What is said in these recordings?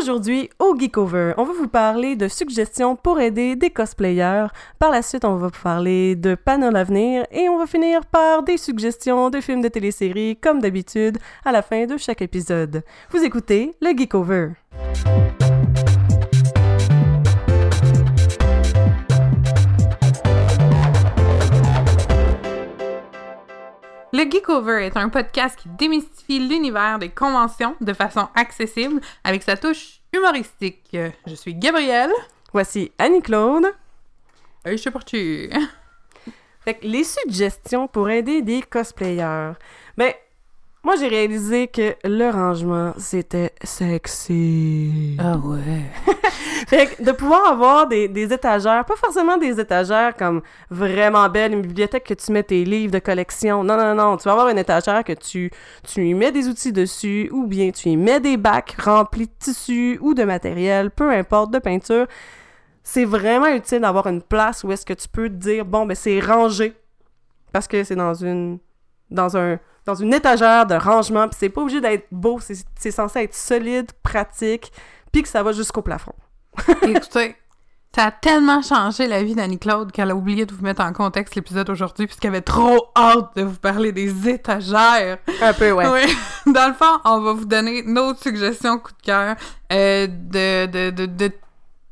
Aujourd'hui, au Geekover, on va vous parler de suggestions pour aider des cosplayers. Par la suite, on va vous parler de panneaux l'avenir et on va finir par des suggestions de films de téléséries, comme d'habitude, à la fin de chaque épisode. Vous écoutez le Geekover. Le Geekover est un podcast qui démystifie l'univers des conventions de façon accessible avec sa touche humoristique. Je suis Gabrielle. Voici Annie-Claude. Et je suis partie. Fait que les suggestions pour aider des cosplayers. Ben, moi, j'ai réalisé que le rangement, c'était sexy. Ah ouais. fait que de pouvoir avoir des, des, étagères, pas forcément des étagères comme vraiment belles, une bibliothèque que tu mets tes livres de collection. Non, non, non. Tu vas avoir une étagère que tu, tu y mets des outils dessus, ou bien tu y mets des bacs remplis de tissus ou de matériel, peu importe, de peinture. C'est vraiment utile d'avoir une place où est-ce que tu peux te dire, bon, ben c'est rangé. Parce que c'est dans une. dans un dans une étagère de rangement, puis c'est pas obligé d'être beau, c'est censé être solide, pratique, puis que ça va jusqu'au plafond. Écoutez, ça a tellement changé la vie d'Annie-Claude qu'elle a oublié de vous mettre en contexte l'épisode aujourd'hui puisqu'elle avait trop hâte de vous parler des étagères. Un peu, ouais. Oui. Dans le fond, on va vous donner nos suggestions coup de cœur euh, de, de, de, de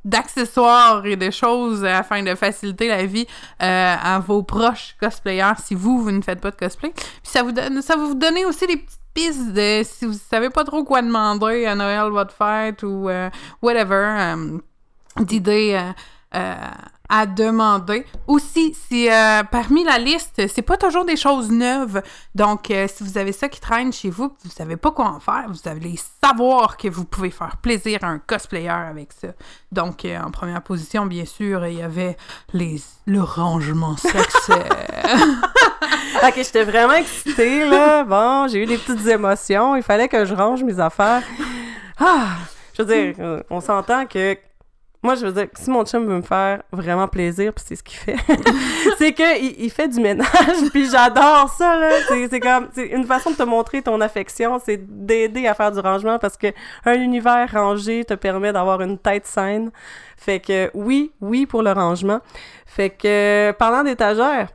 d'accessoires et de choses afin de faciliter la vie euh, à vos proches cosplayers si vous, vous ne faites pas de cosplay. Puis ça, vous donne, ça vous donner aussi des petites pistes de si vous savez pas trop quoi demander à Noël, votre fête ou euh, whatever, euh, d'idées à demander. Aussi, si euh, parmi la liste, c'est pas toujours des choses neuves. Donc, euh, si vous avez ça qui traîne chez vous, vous savez pas quoi en faire, vous allez savoir que vous pouvez faire plaisir à un cosplayer avec ça. Donc, euh, en première position, bien sûr, il y avait les le rangement sexuel. ok, j'étais vraiment excitée là. Bon, j'ai eu des petites émotions. Il fallait que je range mes affaires. Ah, je veux dire, on s'entend que moi, je veux dire, si mon chum veut me faire vraiment plaisir, puis c'est ce qu'il fait, c'est qu'il il fait du ménage, puis j'adore ça, là. C'est comme, c'est une façon de te montrer ton affection, c'est d'aider à faire du rangement, parce que un univers rangé te permet d'avoir une tête saine. Fait que oui, oui pour le rangement. Fait que, parlant d'étagère,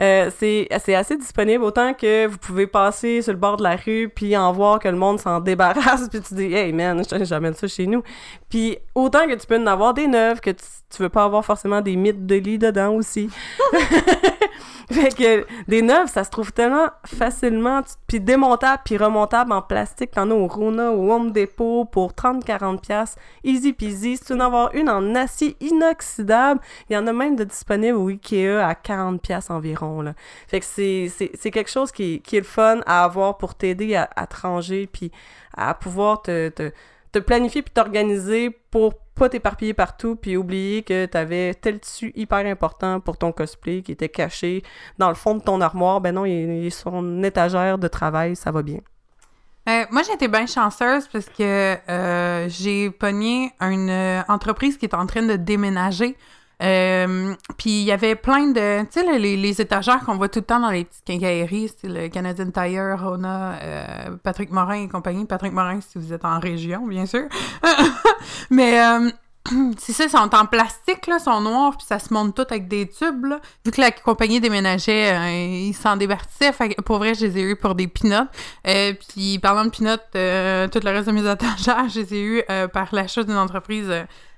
euh, c'est assez disponible, autant que vous pouvez passer sur le bord de la rue puis en voir que le monde s'en débarrasse puis tu dis « Hey man, j'amène ça chez nous ». Puis autant que tu peux en avoir des neuves, que tu, tu veux pas avoir forcément des mythes de lit dedans aussi. fait que des neuves, ça se trouve tellement facilement, puis démontable puis remontable en plastique. T'en as au Rona, au Home Depot pour 30-40$. Easy peasy. Si tu veux en avoir une en acier inoxydable, il y en a même de disponibles au Ikea à 40$ environ. Là. Fait que c'est quelque chose qui, qui est le fun à avoir pour t'aider à, à te ranger puis à pouvoir te, te, te planifier puis t'organiser pour pas t'éparpiller partout puis oublier que t'avais tel tissu hyper important pour ton cosplay qui était caché dans le fond de ton armoire. Ben non, il est sur une étagère de travail, ça va bien. Euh, moi, été bien chanceuse parce que euh, j'ai pogné une euh, entreprise qui est en train de déménager. Euh, puis il y avait plein de, tu sais, les, les, étagères qu'on voit tout le temps dans les petites quincailleries, c'est le Canadian Tire, Rona, euh, Patrick Morin et compagnie. Patrick Morin, si vous êtes en région, bien sûr. Mais euh, c'est ça, ils sont en plastique, là, sont noirs, puis ça se monte tout avec des tubes, là. Vu que la compagnie déménageait, euh, ils s'en débarrassaient. Fait pour vrai, je les ai eu pour des pinottes. Euh, puis, parlant de pinottes, tout le reste de mes étagères, je les ai eu par l'achat d'une entreprise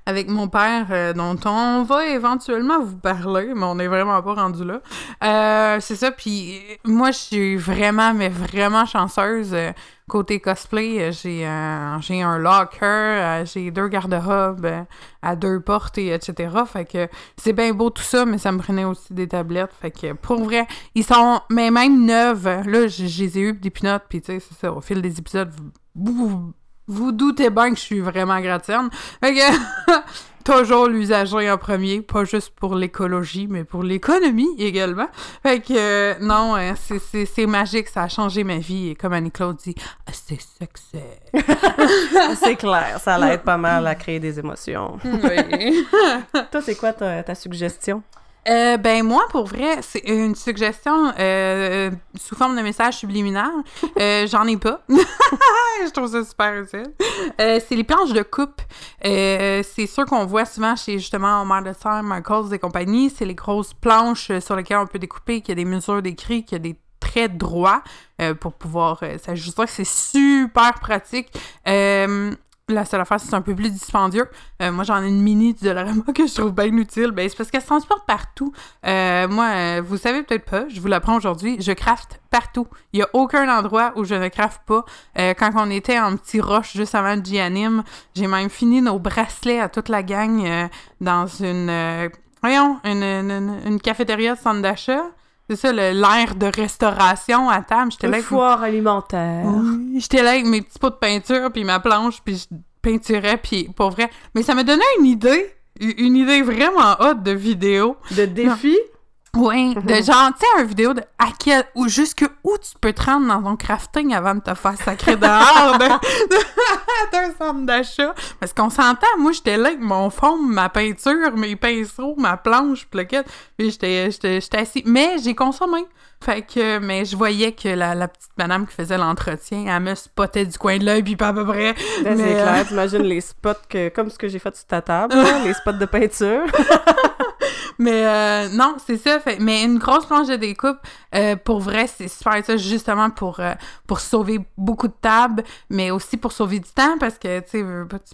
avec mon père, euh, dont on va éventuellement vous parler, mais on n'est vraiment pas rendu là. Euh, c'est ça, puis moi, je suis vraiment, mais vraiment chanceuse. Euh, côté cosplay, j'ai un, j'ai un locker, j'ai deux garde-robes à deux portes, et etc. Fait que c'est bien beau tout ça, mais ça me prenait aussi des tablettes. Fait que pour vrai, ils sont, mais même neuves. Là, je, les ai eu des pinottes, puis tu sais, c'est ça, au fil des épisodes, vous vous doutez bien que je suis vraiment gratienne. Fait que, toujours l'usager en premier, pas juste pour l'écologie, mais pour l'économie également. Fait que, euh, non, hein, c'est magique, ça a changé ma vie. Et comme Annie-Claude dit, ah, c'est sexy. c'est clair, ça l'aide pas mal à créer des émotions. Oui. Toi, c'est quoi ta, ta suggestion? Euh, ben moi, pour vrai, c'est une suggestion euh, sous forme de message subliminal. Euh, J'en ai pas. Je trouve ça super utile. Euh, c'est les planches de coupe. C'est sûr qu'on voit souvent chez justement Omar de Serre, Michaels et compagnie. C'est les grosses planches sur lesquelles on peut découper, qu'il y a des mesures d'écrit, qu'il y a des traits droits pour pouvoir s'ajuster. C'est super pratique. Euh, la seule affaire, c'est un peu plus dispendieux. Euh, moi, j'en ai une mini du Dollarama que je trouve bien utile. Ben, c'est parce qu'elle se transporte partout. Euh, moi, euh, vous savez peut-être pas, je vous l'apprends aujourd'hui, je crafte partout. Il y a aucun endroit où je ne crafte pas. Quand on était en petit roche juste avant le j'ai même fini nos bracelets à toute la gang dans une... voyons, une, une- une cafétéria de centre d'achat. C'est ça, le- l'air de restauration à table. J'étais là avec foire alimentaire. oui, J'étais là avec mes petits pots de peinture, puis ma planche, puis je peinturais, puis pour vrai. Mais ça m'a donné une idée, une idée vraiment haute de vidéo. De défi? Oui, de genre, tu sais, une vidéo de à quel, ou jusque où tu peux te rendre dans ton crafting avant de te faire sacrer dehors de- de- d'un centre d'achat. Parce qu'on s'entend, moi, j'étais là avec mon fond, ma peinture, mes pinceaux, ma planche, pis puis j'étais, j'étais, j'étais assis. Mais j'ai consommé. Fait que, mais je voyais que la, la petite madame qui faisait l'entretien, elle me spottait du coin de l'œil, puis pas à peu près. Ben, c'est Mais, euh, clair, t'imagines les spots que, comme ce que j'ai fait sur ta table, là, les spots de peinture. Mais euh, non, c'est ça. Fait, mais une grosse planche de découpe, euh, pour vrai, c'est super ça, justement pour, euh, pour sauver beaucoup de tables, mais aussi pour sauver du temps, parce que tu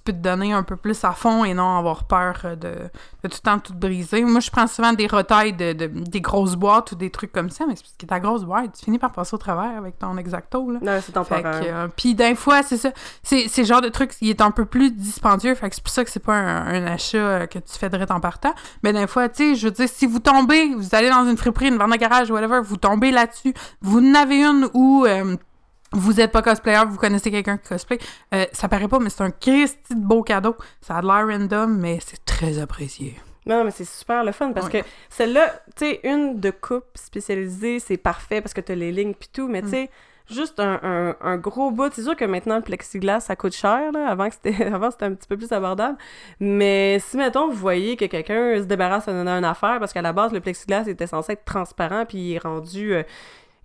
peux te donner un peu plus à fond et non avoir peur euh, de, de tout le temps tout briser. Moi, je prends souvent des retailles de, de- des grosses boîtes ou des trucs comme ça, mais c'est parce que ta grosse boîte, tu finis par passer au travers avec ton exacto, là. Non, c'est temporaire. euh, puis d'un fois, c'est ça. C'est c'est le genre de truc qui est un peu plus dispendieux. Fait que c'est pour ça que c'est pas un, un achat que tu fais direct en partant. Mais d'un fois, tu sais, je veux dire, si vous tombez, vous allez dans une friperie, une vente de garage, whatever, vous tombez là-dessus, vous en avez une où euh, vous êtes pas cosplayer, vous connaissez quelqu'un qui cosplay, euh, ça paraît pas, mais c'est un Christy de beau cadeau. Ça a de l'air random, mais c'est très apprécié. Non, mais c'est super le fun parce Ouais. que celle-là, tu sais, une de coupe spécialisée, c'est parfait parce que t'as les lignes pis tout, mais tu sais, juste un, un, un gros bout. C'est sûr que maintenant, le plexiglas, ça coûte cher, là. Avant, c'était, un petit peu plus abordable. Mais si, mettons, vous voyez que quelqu'un se débarrasse d'une une affaire parce qu'à la base, le plexiglas était censé être transparent puis il est rendu. euh,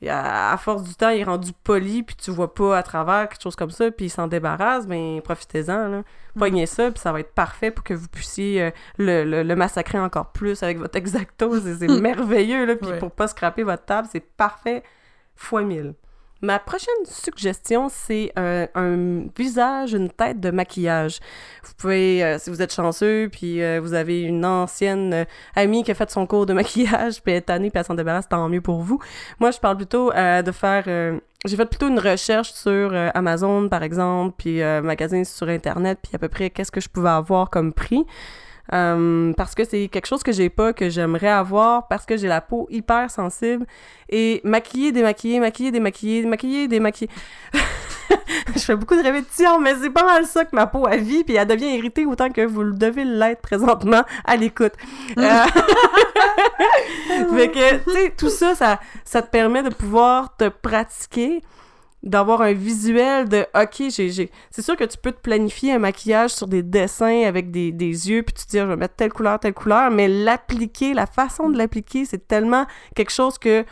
à, force du temps, il est rendu poli, puis tu vois pas à travers, quelque chose comme ça, puis il s'en débarrasse, ben profitez-en, là. Pognez ça, puis ça va être parfait pour que vous puissiez euh, le, le, le massacrer encore plus avec votre exacto. C'est c'est merveilleux, là, puis Ouais. pour pas scraper votre table, c'est parfait fois mille. Ma prochaine suggestion, c'est un, visage, une tête de maquillage. Vous pouvez, euh, si vous êtes chanceux, puis euh, vous avez une ancienne euh, amie qui a fait son cours de maquillage, puis elle est tannée, puis elle s'en débarrasse, tant mieux pour vous. Moi, je parle plutôt de faire... j'ai fait plutôt une recherche sur Amazon, par exemple, puis euh, sur Internet, puis à peu près qu'est-ce que je pouvais avoir comme prix. Euh, parce que c'est quelque chose que j'ai pas, que j'aimerais avoir, parce que j'ai la peau hyper sensible. Et maquiller, démaquiller, maquiller, démaquiller, maquiller, démaquiller. je fais beaucoup de répétitions, mais c'est pas mal ça que ma peau a vie, puis elle devient irritée autant que vous le devez l'être présentement à l'écoute. Euh, fait que, tu sais, tout ça, ça, ça te permet de pouvoir te pratiquer, d'avoir un visuel de OK, j'ai. C'est sûr que tu peux te planifier un maquillage sur des dessins avec des, des yeux, puis tu te dis, Ah, je vais mettre telle couleur, telle couleur, mais l'appliquer, la façon de l'appliquer, c'est tellement quelque chose que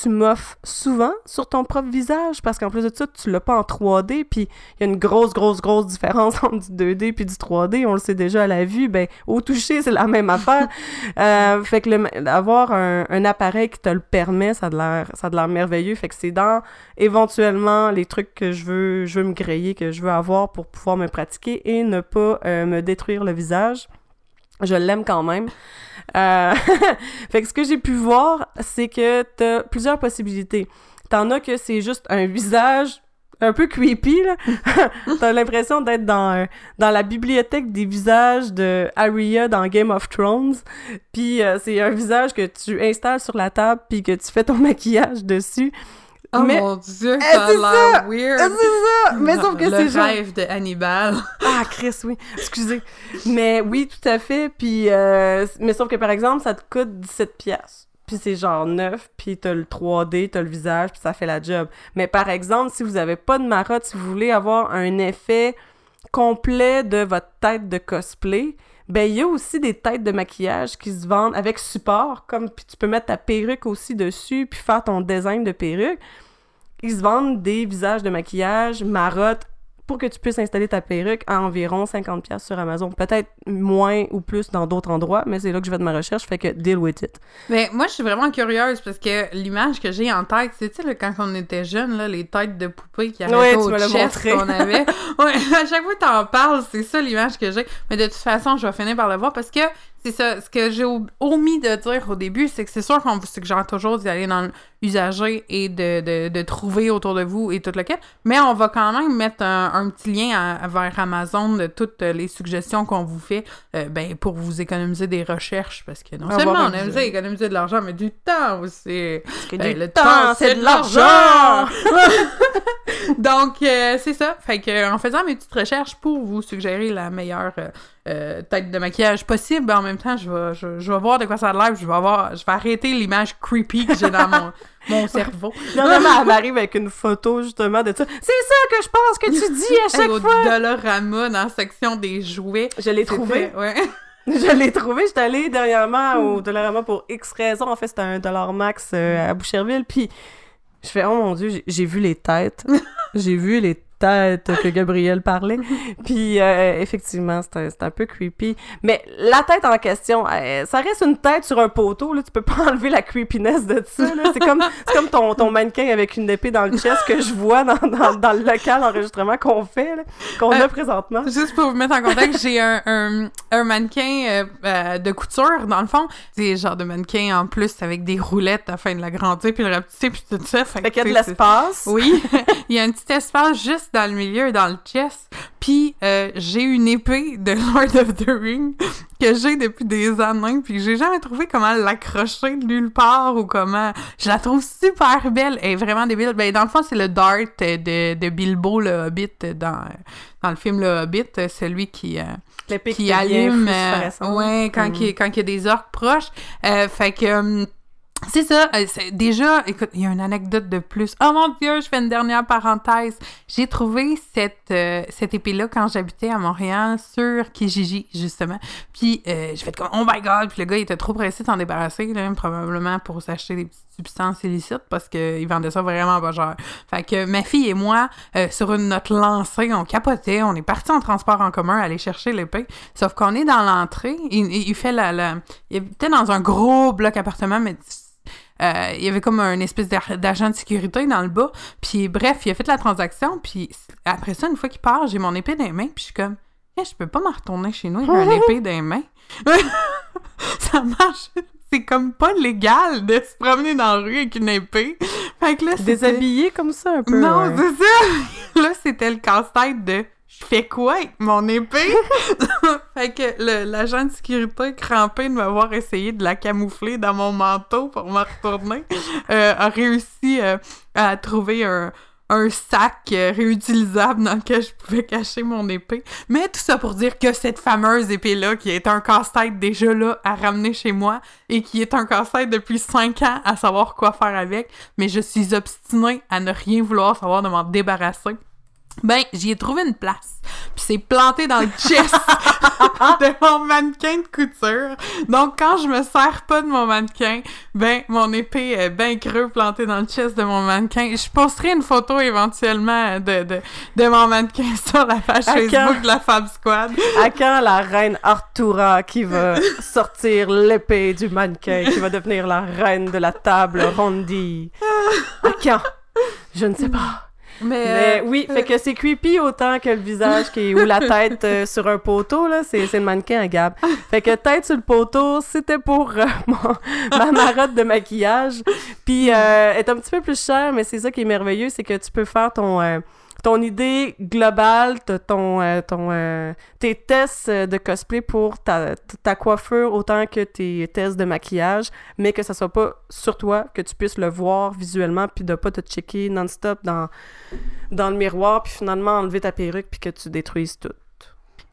tu m'offres souvent sur ton propre visage parce qu'en plus de ça, tu l'as pas en 3D puis il y a une grosse grosse grosse différence entre du 2D puis du 3D, on le sait déjà à la vue, ben au toucher, c'est la même affaire. Euh, fait que le- avoir un, un appareil qui te le permet, ça a de l'air ça a de l'air merveilleux, fait que c'est dans éventuellement les trucs que je veux je veux me griller, que je veux avoir pour pouvoir me pratiquer et ne pas euh, me détruire le visage. Je l'aime quand même. Euh, fait que ce que j'ai pu voir, c'est que t'as plusieurs possibilités. T'en as que c'est juste un visage un peu creepy, là. T'as l'impression d'être dans, dans la bibliothèque des visages de Arya dans Game of Thrones. Puis euh, c'est un visage que tu installes sur la table puis que tu fais ton maquillage dessus. Oh Mais- mon dieu, Eh, ça a c'est l'air Ah, weird. c'est ça! Mais sauf que Le c'est genre... rêve de Hannibal. Ah, Chris, oui. Excusez. Mais oui, tout à fait. Puis, euh, mais sauf que, par exemple, ça te coûte 17 pièces. Puis c'est genre neuf, puis t'as le 3D, t'as le visage, puis ça fait la job. Mais par exemple, si vous avez pas de marotte, si vous voulez avoir un effet complet de votre tête de cosplay, ben il y a aussi des têtes de maquillage qui se vendent avec support, comme puis tu peux mettre ta perruque aussi dessus puis faire ton design de perruque. Ils se vendent des visages de maquillage, marottes, pour que tu puisses installer ta perruque à environ 50$ sur Amazon. Peut-être moins ou plus dans d'autres endroits, mais c'est là que je fais de ma recherche, fait que deal with it. Mais moi, je suis vraiment curieuse parce que l'image que j'ai en tête, c'est, tu sais, quand on était jeune, là, les têtes de poupées qui Ouais, arrêtaient tu au qu'on avait. Ouais, à chaque fois que t'en parles, c'est ça l'image que j'ai. Mais de toute façon, je vais finir par le voir parce que c'est ça. Ce que j'ai omis de dire au début, c'est que c'est sûr qu'on vous suggère toujours d'y aller dans l'usager et de, de, de trouver autour de vous et tout le quête. Mais on va quand même mettre un, un petit lien à- vers Amazon de toutes les suggestions qu'on vous fait euh, ben, pour vous économiser des recherches. Parce que non Avoir seulement on aime ça économiser de l'argent, mais du temps aussi. Parce que du le temps, temps, c'est de l'argent! Donc, euh, c'est ça. Fait que, en faisant mes petites recherches pour vous suggérer la meilleure euh, tête de maquillage possible, ben, en même temps, je vais, je, je vais voir de quoi ça a l'air, je vais avoir, je vais arrêter l'image creepy que j'ai dans mon, mon cerveau. Normalement, elle m'arrive avec une photo justement de ça. C'est ça que je pense que tu dis à chaque au fois! Dollarama dans la section des jouets. Je l'ai trouvé. Ouais. Je l'ai trouvé. J'étais allée dernièrement au Dollarama pour X raisons. En fait, c'était un dollar max euh, à Boucherville. Puis je fais, oh mon Dieu, j'ai- j'ai vu les têtes. j'ai vu les têtes que Gabriel parlait. Puis euh, effectivement, c'est un, un peu creepy. Mais la tête en question, euh, ça reste une tête sur un poteau. Là. Tu peux pas enlever la creepiness de ça. C'est comme, comme ton, ton mannequin avec une épée dans le chest que je vois dans, dans, dans le local d'enregistrement qu'on fait, qu'on a Euh, présentement. Juste pour vous mettre en contexte, j'ai un, un, un mannequin euh, de couture, dans le fond. C'est genre de mannequin en plus avec des roulettes afin de l'agrandir puis le rapetisser puis tout ça. Fait, Fait qu'il y a de l'espace. Oui, il y a un petit espace juste dans le milieu, dans le chest. Puis euh, j'ai une épée de Lord of the Ring que j'ai depuis des années, puis j'ai jamais trouvé comment l'accrocher de nulle part ou comment. Je la trouve super belle, elle est vraiment débile. Ben dans le fond c'est le dart de, de Bilbo le Hobbit dans dans le film le Hobbit, celui qui euh, qui allume euh, ouais quand Mm. il quand il y a des orques proches fait que hum, c'est ça, euh, c'est- déjà, écoute, il y a une anecdote de plus. Oh mon Dieu, je fais une dernière parenthèse. J'ai trouvé cette, euh, cette épée-là quand j'habitais à Montréal sur Kijiji, justement. Puis, euh, j'ai fait comme, oh my god, puis le gars, il était trop pressé de s'en débarrasser, là, probablement pour s'acheter des petites substances illicites parce qu'il vendait ça vraiment pas cher. Fait que ma fille et moi, euh, sur une note lancée, on capotait, on est parti en transport en commun aller chercher l'épée. Sauf qu'on est dans l'entrée, il, il fait la, la... Il était dans un gros bloc appartement, mais euh, il y avait comme un espèce d'agent de sécurité dans le bas. Puis bref, il a fait la transaction. Puis après ça, une fois qu'il part, j'ai mon épée dans les mains. Puis je suis comme, Eh, je peux pas m'en retourner chez nous avec une épée dans les mains. ça marche. C'est comme pas légal de se promener dans la rue avec une épée. Fait que là, Déshabillé comme ça un peu. non, ouais. c'est ça! Là, c'était le casse-tête de je fais quoi mon épée? fait que l'agent de sécurité crampé de m'avoir essayé de la camoufler dans mon manteau pour me retourner euh, a réussi euh, à trouver un, sac euh, réutilisable dans lequel je pouvais cacher mon épée. Mais tout ça pour dire que cette fameuse épée-là, qui est un casse-tête déjà là à ramener chez moi et qui est un casse-tête depuis 5 ans à savoir quoi faire avec, mais je suis obstinée à ne rien vouloir savoir de m'en débarrasser. Ben, j'y ai trouvé une place. Puis c'est planté dans le chest de mon mannequin de couture. Donc, quand je me sers pas de mon mannequin, ben, mon épée est bien creux plantée dans le chest de mon mannequin. Je posterai une photo éventuellement de, de, de mon mannequin sur la page À Facebook quand? de la Fab Squad. À quand la reine Artura qui va sortir l'épée du mannequin, qui va devenir la reine de la table rondie? À quand? Je ne sais pas. Mais, Mais euh, oui, fait que c'est creepy autant que le visage qui est, ou la tête euh, sur un poteau, là, c'est, c'est le mannequin à Gab. Fait que tête sur le poteau, c'était pour euh, mon- ma marotte de maquillage. Puis euh, elle est un petit peu plus chère, mais c'est ça qui est merveilleux, c'est que tu peux faire ton... ton idée globale, ton, euh, ton, euh, tes tests euh, de cosplay pour ta, ta coiffure autant que tes tests de maquillage, mais que ça soit pas sur toi, que tu puisses le voir visuellement, puis de pas te checker non-stop dans, dans le miroir, puis finalement enlever ta perruque, puis que tu détruises tout.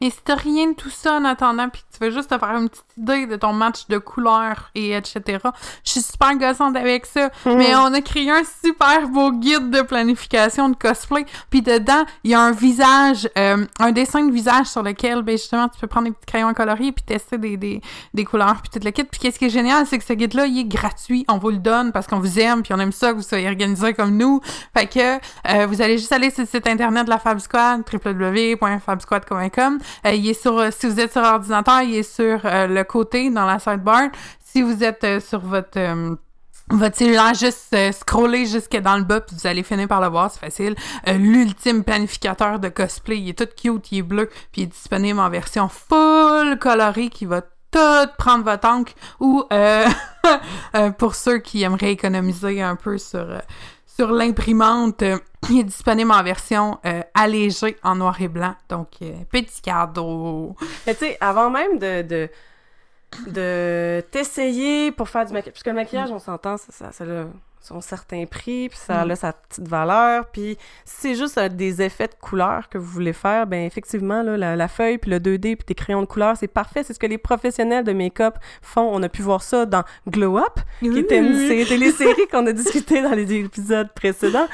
Mais si t'as rien de tout ça en attendant, puis tu veux juste te faire une petite idée de ton match de couleurs et etc., je suis super gossante avec ça. Mhm. Mais on a créé un super beau guide de planification de cosplay. Puis dedans, il y a un visage, euh, un dessin de visage sur lequel, ben justement, tu peux prendre des petits crayons coloriés puis tester des, des, des couleurs puis tout le kit. Puis qu'est-ce qui est génial, c'est que ce guide-là, il est gratuit. On vous le donne parce qu'on vous aime puis on aime ça que vous soyez organisés comme nous. Fait que euh, vous allez juste aller sur le site internet de la Fab Squad, www.fabsquad.com. Euh, il est sur, euh, si vous êtes sur ordinateur, il est sur euh, le côté dans la sidebar. Si vous êtes sur votre votre cellulaire, juste euh, scroller jusque dans le bas, puis vous allez finir par le voir, c'est facile. L'ultime planificateur de cosplay, il est tout cute, il est bleu, puis il est disponible en version full colorée qui va tout prendre votre encre ou euh, pour ceux qui aimeraient économiser un peu sur, sur l'imprimante, euh, il est disponible en version euh, allégée en noir et blanc. Donc, euh, petit cadeau. Mais tu sais, avant même de, de, t'essayer pour faire du maquillage, parce que le maquillage, on s'entend, ça, ça, ça son certain prix, puis ça Mm. a sa petite valeur, puis si c'est juste euh, des effets de couleur que vous voulez faire, ben effectivement, là, la, la feuille, puis le 2D, puis tes crayons de couleur, c'est parfait, c'est ce que les professionnels de make-up font. On a pu voir ça dans Glow Up, qui était une sé- télésérie qu'on a discuté dans les épisodes précédents.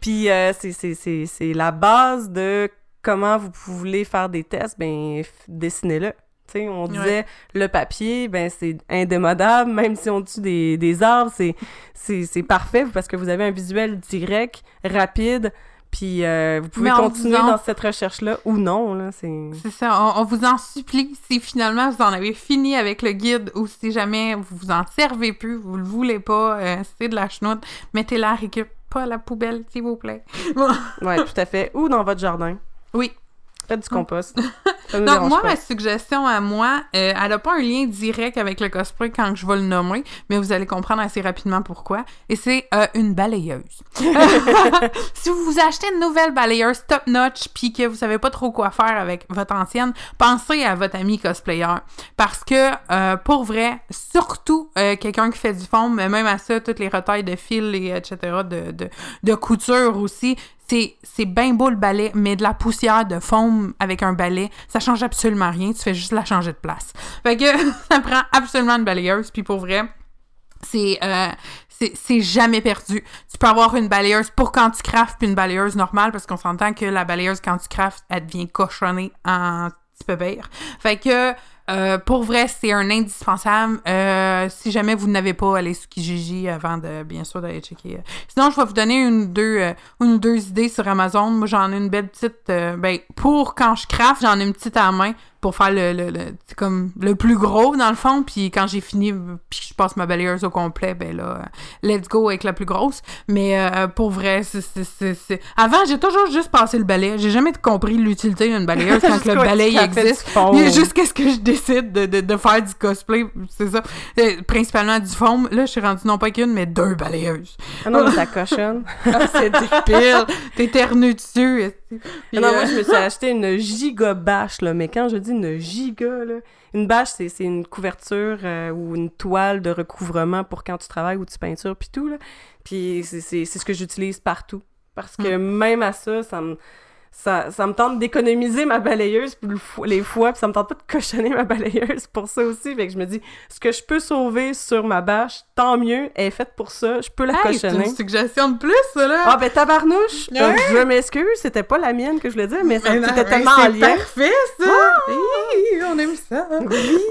Puis euh, c'est- c'est c'est- c'est la base de comment vous voulez faire des tests, ben dessinez-le. On disait le papier, ben c'est indémodable, même si on tue des, des arbres, c'est c'est c'est parfait parce que vous avez un visuel direct, rapide, puis euh, vous pouvez continuer en- dans cette recherche-là ou non, là, c'est... C'est ça, on, on vous en supplie. Si finalement vous en avez fini avec le guide ou si jamais vous vous en servez plus, vous le voulez pas, euh, c'est de la chenoute, mettez-la récup, pas à la poubelle, s'il vous plaît. Ouais, tout à fait. Ou dans votre jardin. Oui. Faites du compost. Ça nous Donc, moi, pas. ma suggestion à moi, euh, elle n'a pas un lien direct avec le cosplay quand je vais le nommer, mais vous allez comprendre assez rapidement pourquoi. Et c'est euh, une balayeuse. si vous vous achetez une nouvelle balayeuse top-notch puis que vous savez pas trop quoi faire avec votre ancienne, pensez à votre ami cosplayer. Parce que, euh, pour vrai, surtout quelqu'un qui fait du fond, mais même à ça, toutes les retailles de fil et etc., de, de, de couture aussi, c'est, bien beau le balai, mais de la poussière de foam avec un balai, ça change absolument rien. Tu fais juste la changer de place. Fait que ça prend absolument une balayeuse. Puis pour vrai, c'est, euh, c'est, c'est jamais perdu. Tu peux avoir une balayeuse pour quand tu craftes puis une balayeuse normale parce qu'on s'entend que la balayeuse quand tu craftes, elle devient cochonnée en petit peu pire. Fait que euh, pour vrai, c'est un indispensable. Euh, si jamais vous n'avez pas, allez sur Kijiji avant de, bien sûr, d'aller checker. Sinon, je vais vous donner une ou deux, euh, une deux idées sur Amazon. Moi, j'en ai une belle petite. euh, ben, pour quand je craft, j'en ai une petite à la main pour faire le, le, comme le plus gros dans le fond. Puis quand j'ai fini, puis je passe ma balayeuse au complet, ben là, let's go avec la plus grosse. Mais euh, pour vrai, c'est, avant, j'ai toujours juste passé le balai. J'ai jamais compris l'utilité d'une balayeuse quand que le balai existe. du fond. Mais jusqu'à ce que je décide de, de, de faire du cosplay, c'est ça. Euh, principalement du foam. Là, je suis rendue non pas qu'une, mais deux balayeuses. Ah non, mais ça cochonne. Ah, c'est débile. T'éternues dessus. Puis, non, moi, euh, je me suis acheté une giga bâche, là. Mais quand je dis une giga, là, une bâche, c'est une couverture euh, ou une toile de recouvrement pour quand tu travailles ou tu peintures, puis tout, là. Puis c'est- c'est c'est ce que j'utilise partout. Parce que même à ça, ça me... Ça, ça me tente d'économiser ma balayeuse les fois, puis ça me tente pas de cochonner ma balayeuse pour ça aussi. Fait que je me dis, ce que je peux sauver sur ma bâche, tant mieux, elle est faite pour ça, je peux la hey, c'est cochonner. une suggestion de plus, ça, là. Ah ben tabarnouche! Euh, je m'excuse, c'était pas la mienne que je voulais dire, mais ça c'était tellement en lien. parfait, ça! Hi, on aime ça!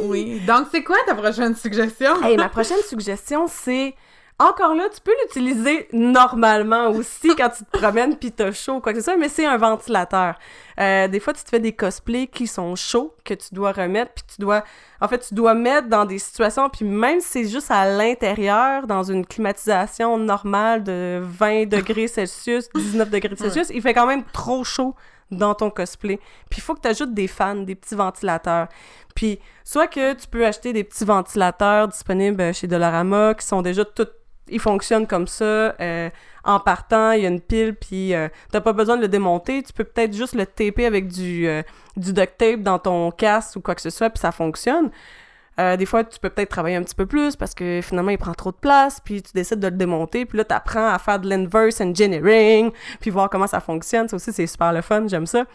Oui. Donc, c'est quoi ta prochaine suggestion? Hey, ma prochaine suggestion, c'est... Encore là, tu peux l'utiliser normalement aussi quand tu te promènes pis t'as chaud ou quoi que ce soit, mais c'est un ventilateur. Euh, des fois, tu te fais des cosplays qui sont chauds, que tu dois remettre, puis tu dois... En fait, tu dois mettre dans des situations, puis même si c'est juste à l'intérieur, dans une climatisation normale de 20 degrés Celsius, 19 degrés Celsius, il fait quand même trop chaud dans ton cosplay. Puis il faut que tu ajoutes des fans, des petits ventilateurs. Puis soit que tu peux acheter des petits ventilateurs disponibles chez Dollarama qui sont déjà tout ils fonctionnent comme ça euh, en partant, il y a une pile puis euh, t'as pas besoin de le démonter, tu peux peut-être juste le taper avec du euh, du duct tape dans ton casque ou quoi que ce soit puis ça fonctionne. Euh, des fois, tu peux peut-être travailler un petit peu plus parce que finalement, il prend trop de place, puis tu décides de le démonter, puis là, tu apprends à faire de l'inverse engineering, puis voir comment ça fonctionne. Ça aussi, c'est super le fun, j'aime ça.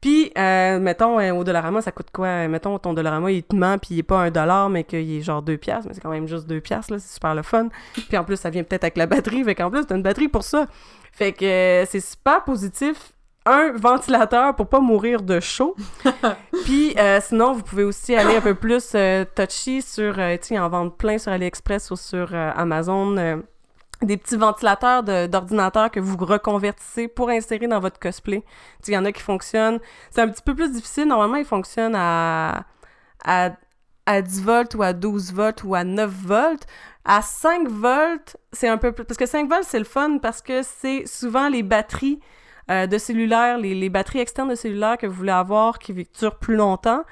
Puis, euh, mettons, euh, au Dollarama, ça coûte quoi? Mettons, ton Dollarama, il te ment, puis il est pas un dollar, mais qu'il est genre deux piastres, mais c'est quand même juste deux piastres, là, c'est super le fun. Puis en plus, ça vient peut-être avec la batterie, fait qu'en plus, t'as une batterie pour ça. Fait que euh, c'est super positif. Un ventilateur pour pas mourir de chaud. Puis euh, sinon, vous pouvez aussi aller un peu plus euh, touchy sur, tu sais, en vendent plein sur AliExpress ou sur Amazon. Des petits ventilateurs d'ordinateur que vous reconvertissez pour insérer dans votre cosplay. Il y en a qui fonctionnent. C'est un petit peu plus difficile. Normalement, ils fonctionnent à, à, à 10 volts ou à 12 volts ou à 9 volts. À 5 volts, c'est un peu plus... Parce que 5 volts, c'est le fun parce que c'est souvent les batteries euh, de cellulaire, les, les batteries externes de cellulaire que vous voulez avoir qui durent plus longtemps.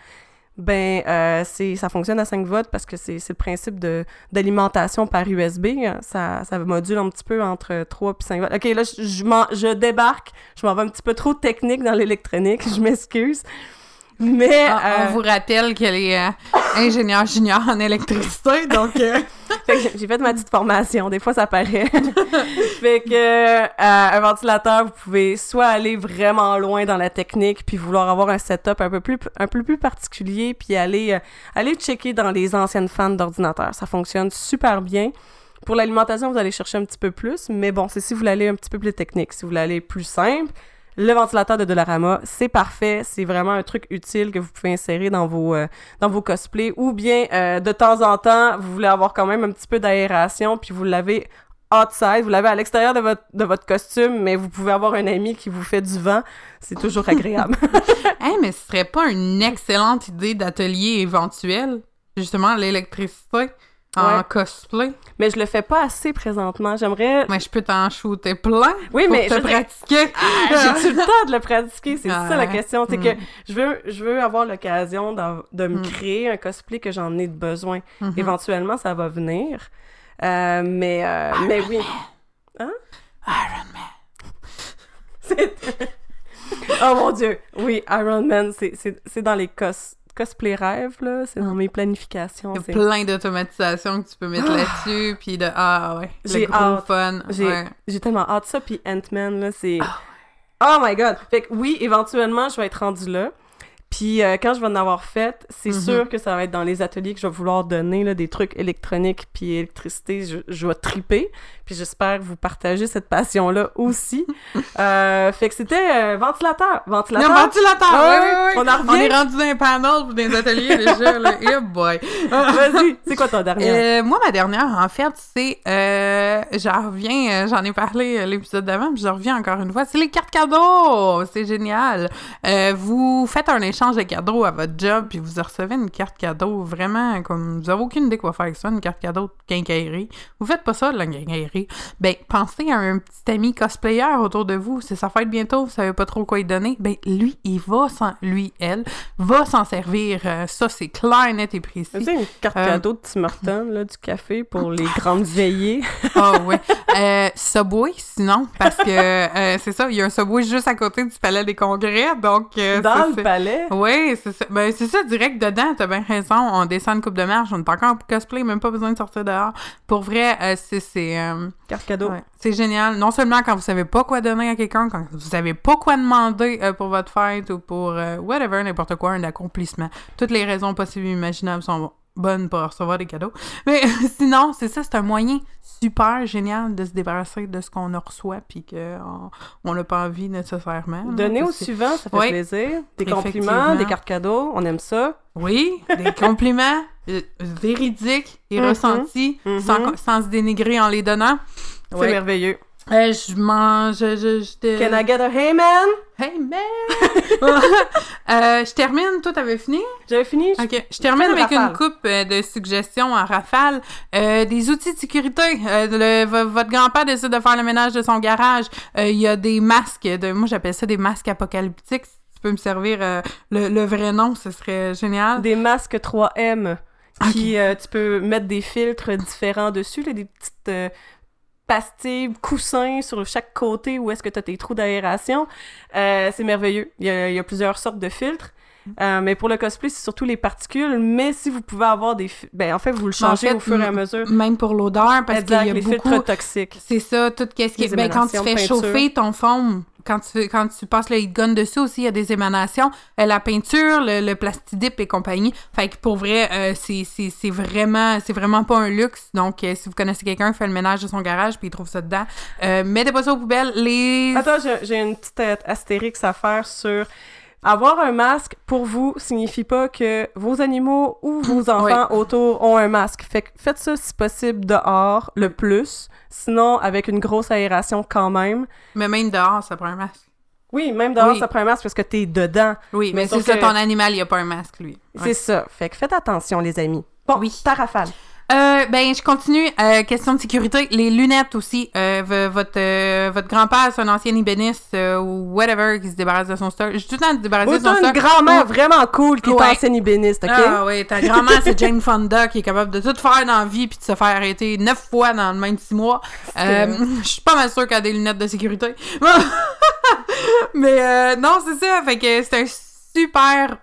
Ben, euh, c'est, ça fonctionne à 5 volts parce que c'est, le principe de, d'alimentation par USB. hein. Ça, ça module un petit peu entre 3 et 5 volts. OK, là, je, je, débarque. Je m'en vais un petit peu trop technique dans l'électronique. Je m'excuse. Mais... Ah, euh, On vous rappelle qu'elle est euh, ingénieure junior en électricité, donc... euh, j'ai fait ma petite formation, des fois ça paraît. fait que euh, un ventilateur, vous pouvez soit aller vraiment loin dans la technique puis vouloir avoir un setup un peu plus un peu plus particulier puis aller euh, aller checker dans les anciennes fans d'ordinateur. Ça fonctionne super bien. Pour l'alimentation, vous allez chercher un petit peu plus, mais bon, c'est si vous voulez aller un petit peu plus technique, si vous voulez aller plus simple, le ventilateur de Dollarama, c'est parfait, c'est vraiment un truc utile que vous pouvez insérer dans vos euh, dans vos cosplays ou bien euh, de temps en temps, vous voulez avoir quand même un petit peu d'aération puis vous l'avez outside, vous l'avez à l'extérieur de votre de votre costume, mais vous pouvez avoir un ami qui vous fait du vent, c'est toujours agréable. Hey, mais ce serait pas une excellente idée d'atelier éventuel, justement, l'électricité en Ouais. cosplay? mais je le fais pas assez présentement, j'aimerais Mais je peux t'en shooter plein Oui, pour mais te je pratiquer. J'ai-tu le temps de le pratiquer? C'est ça la question. C'est Mm. que je veux, je veux avoir l'occasion d'en- de me Mm. créer un cosplay que j'en ai de besoin. Mhm. Éventuellement, ça va venir. Euh, mais, euh, mais oui. Iron Man. C'est- oh mon Dieu! Oui, Iron Man, c'est dans les cos cosplay rêves, là. C'est dans mes planifications. Il y a plein d'automatisation que tu peux mettre là-dessus, puis de ah ouais, J'ai le gros hâte. fun. J'ai ouais. tellement hâte. Ça, puis Ant-Man, là, c'est... Ah Oh my God! Fait que oui, éventuellement, je vais être rendue là. Puis euh, quand je vais en avoir fait, c'est Mhm. sûr que ça va être dans les ateliers que je vais vouloir donner, là, des trucs électroniques puis électricité. Je, je vais triper. Puis j'espère vous partager cette passion-là aussi. Euh, fait que c'était euh, ventilateur. Ventilateur? Ventilateur! Ah ouais, ouais. on en On revient. est rendu dans les panels pour des ateliers déjà, là. Eh boy! Vas-y, c'est quoi ton dernier? Euh, moi, ma dernière, en fait, c'est. J'en reviens, j'en ai parlé l'épisode d'avant, puis je reviens encore une fois. C'est les cartes cadeaux! C'est génial! Vous faites un échange de cadeaux à votre job, puis vous recevez une carte cadeau vraiment comme. Vous avez aucune idée quoi faire avec ça, une carte cadeau de quincaillerie. Vous faites pas ça de la quincaillerie. Ben, pensez à un petit ami cosplayer autour de vous. C'est sa fête bientôt, vous savez pas trop quoi lui donner. Ben, lui, il va s'en. Lui, elle, va s'en servir. Euh, ça, c'est clair, net et précis. Sais, une carte Euh, cadeau de Tim Hortons, là, du café pour les grandes veillées. Ah ouais. Euh, Subway, sinon, parce que euh, c'est ça, il y a un Subway juste à côté du Palais des Congrès, donc... euh, Dans le palais? Oui, c'est ça. Ben, c'est ça, direct dedans, t'as bien raison. On descend une coupe de marche, on est encore en cosplay, même pas besoin de sortir dehors. Pour vrai, euh, c'est... c'est euh, Carte cadeau. ouais, c'est génial. Non seulement quand vous savez pas quoi donner à quelqu'un, quand vous savez pas quoi demander pour votre fête ou pour whatever, n'importe quoi, un accomplissement. Toutes les raisons possibles et imaginables sont bonnes pour recevoir des cadeaux. Mais sinon, c'est ça, c'est un moyen super génial de se débarrasser de ce qu'on reçoit puis qu'on on n'a pas envie nécessairement. là, Donner au suivant, ça fait Oui. plaisir. Des compliments, des cartes cadeaux, on aime ça. Oui, des compliments euh, véridiques et Mhm. ressentis Mhm. sans, sans se dénigrer en les donnant. C'est Ouais. merveilleux. Euh, je mange. Je, je, je te- Can I get a hey man? Hey man! Euh, je termine, toi t'avais fini? J'avais fini. je- Ok, je termine avec une coupe euh, de suggestions en rafale. Euh, des outils de sécurité. Le- votre grand-père décide de faire le ménage de son garage. Il y a des masques. De, moi j'appelle ça des masques apocalyptiques. Si tu peux me servir le, le vrai nom, ce serait génial. Des masques 3M. Qui, euh, tu peux mettre des filtres différents dessus, là, des petites euh, pastilles, coussins sur chaque côté où est-ce que tu as tes trous d'aération. Euh, c'est merveilleux. Il y, a, il y a plusieurs sortes de filtres. Euh, mais pour le cosplay, c'est surtout les particules. Mais si vous pouvez avoir des... Ben, en fait, vous le changez En fait, au fur et à mesure. Même pour l'odeur, parce qu'il y a les beaucoup... filtres toxiques. C'est ça, tout qu'est-ce qui. Ben, quand tu fais chauffer ton foam, quand tu, quand tu passes le heat gun dessus aussi, il y a des émanations. Euh, la peinture, le, le plastidip et compagnie. Fait que pour vrai, euh, c'est vraiment, vraiment pas un luxe. Donc, euh, si vous connaissez quelqu'un qui fait le ménage de son garage puis il trouve ça dedans, euh, mettez pas ça aux poubelles. Les... Attends, j'ai- j'ai une petite euh, astérix à faire sur... Avoir un masque, pour vous, signifie pas que vos animaux ou vos enfants autour ont un masque. Fait que faites ça, si possible, dehors, le plus. Sinon, avec une grosse aération quand même. Mais même dehors, ça prend un masque. Oui, même dehors, Oui. ça prend un masque parce que t'es dedans. Oui, mais, Mais c'est ça, que- ton animal, il a pas un masque, lui. Ouais. C'est ça. Fait que faites attention, les amis. Bon, Oui. ta rafale. Euh, ben, je continue. Euh, question de sécurité. Les lunettes aussi. Euh, votre euh, votre grand-père, c'est un ancien ébéniste euh, ou whatever qui se débarrasse de son stock. Suis tout le temps débarrassé de son t'as une stock. grand-mère Ou- vraiment cool qui Ouais. est ancienne ébéniste, OK? Ah oui, ta grand-mère, c'est Jane Fonda qui est capable de tout faire dans la vie puis de se faire arrêter neuf fois dans le même six mois. Euh, Je suis pas mal sûre qu'elle a des lunettes de sécurité. Mais euh, non, c'est ça. Fait que c'est un super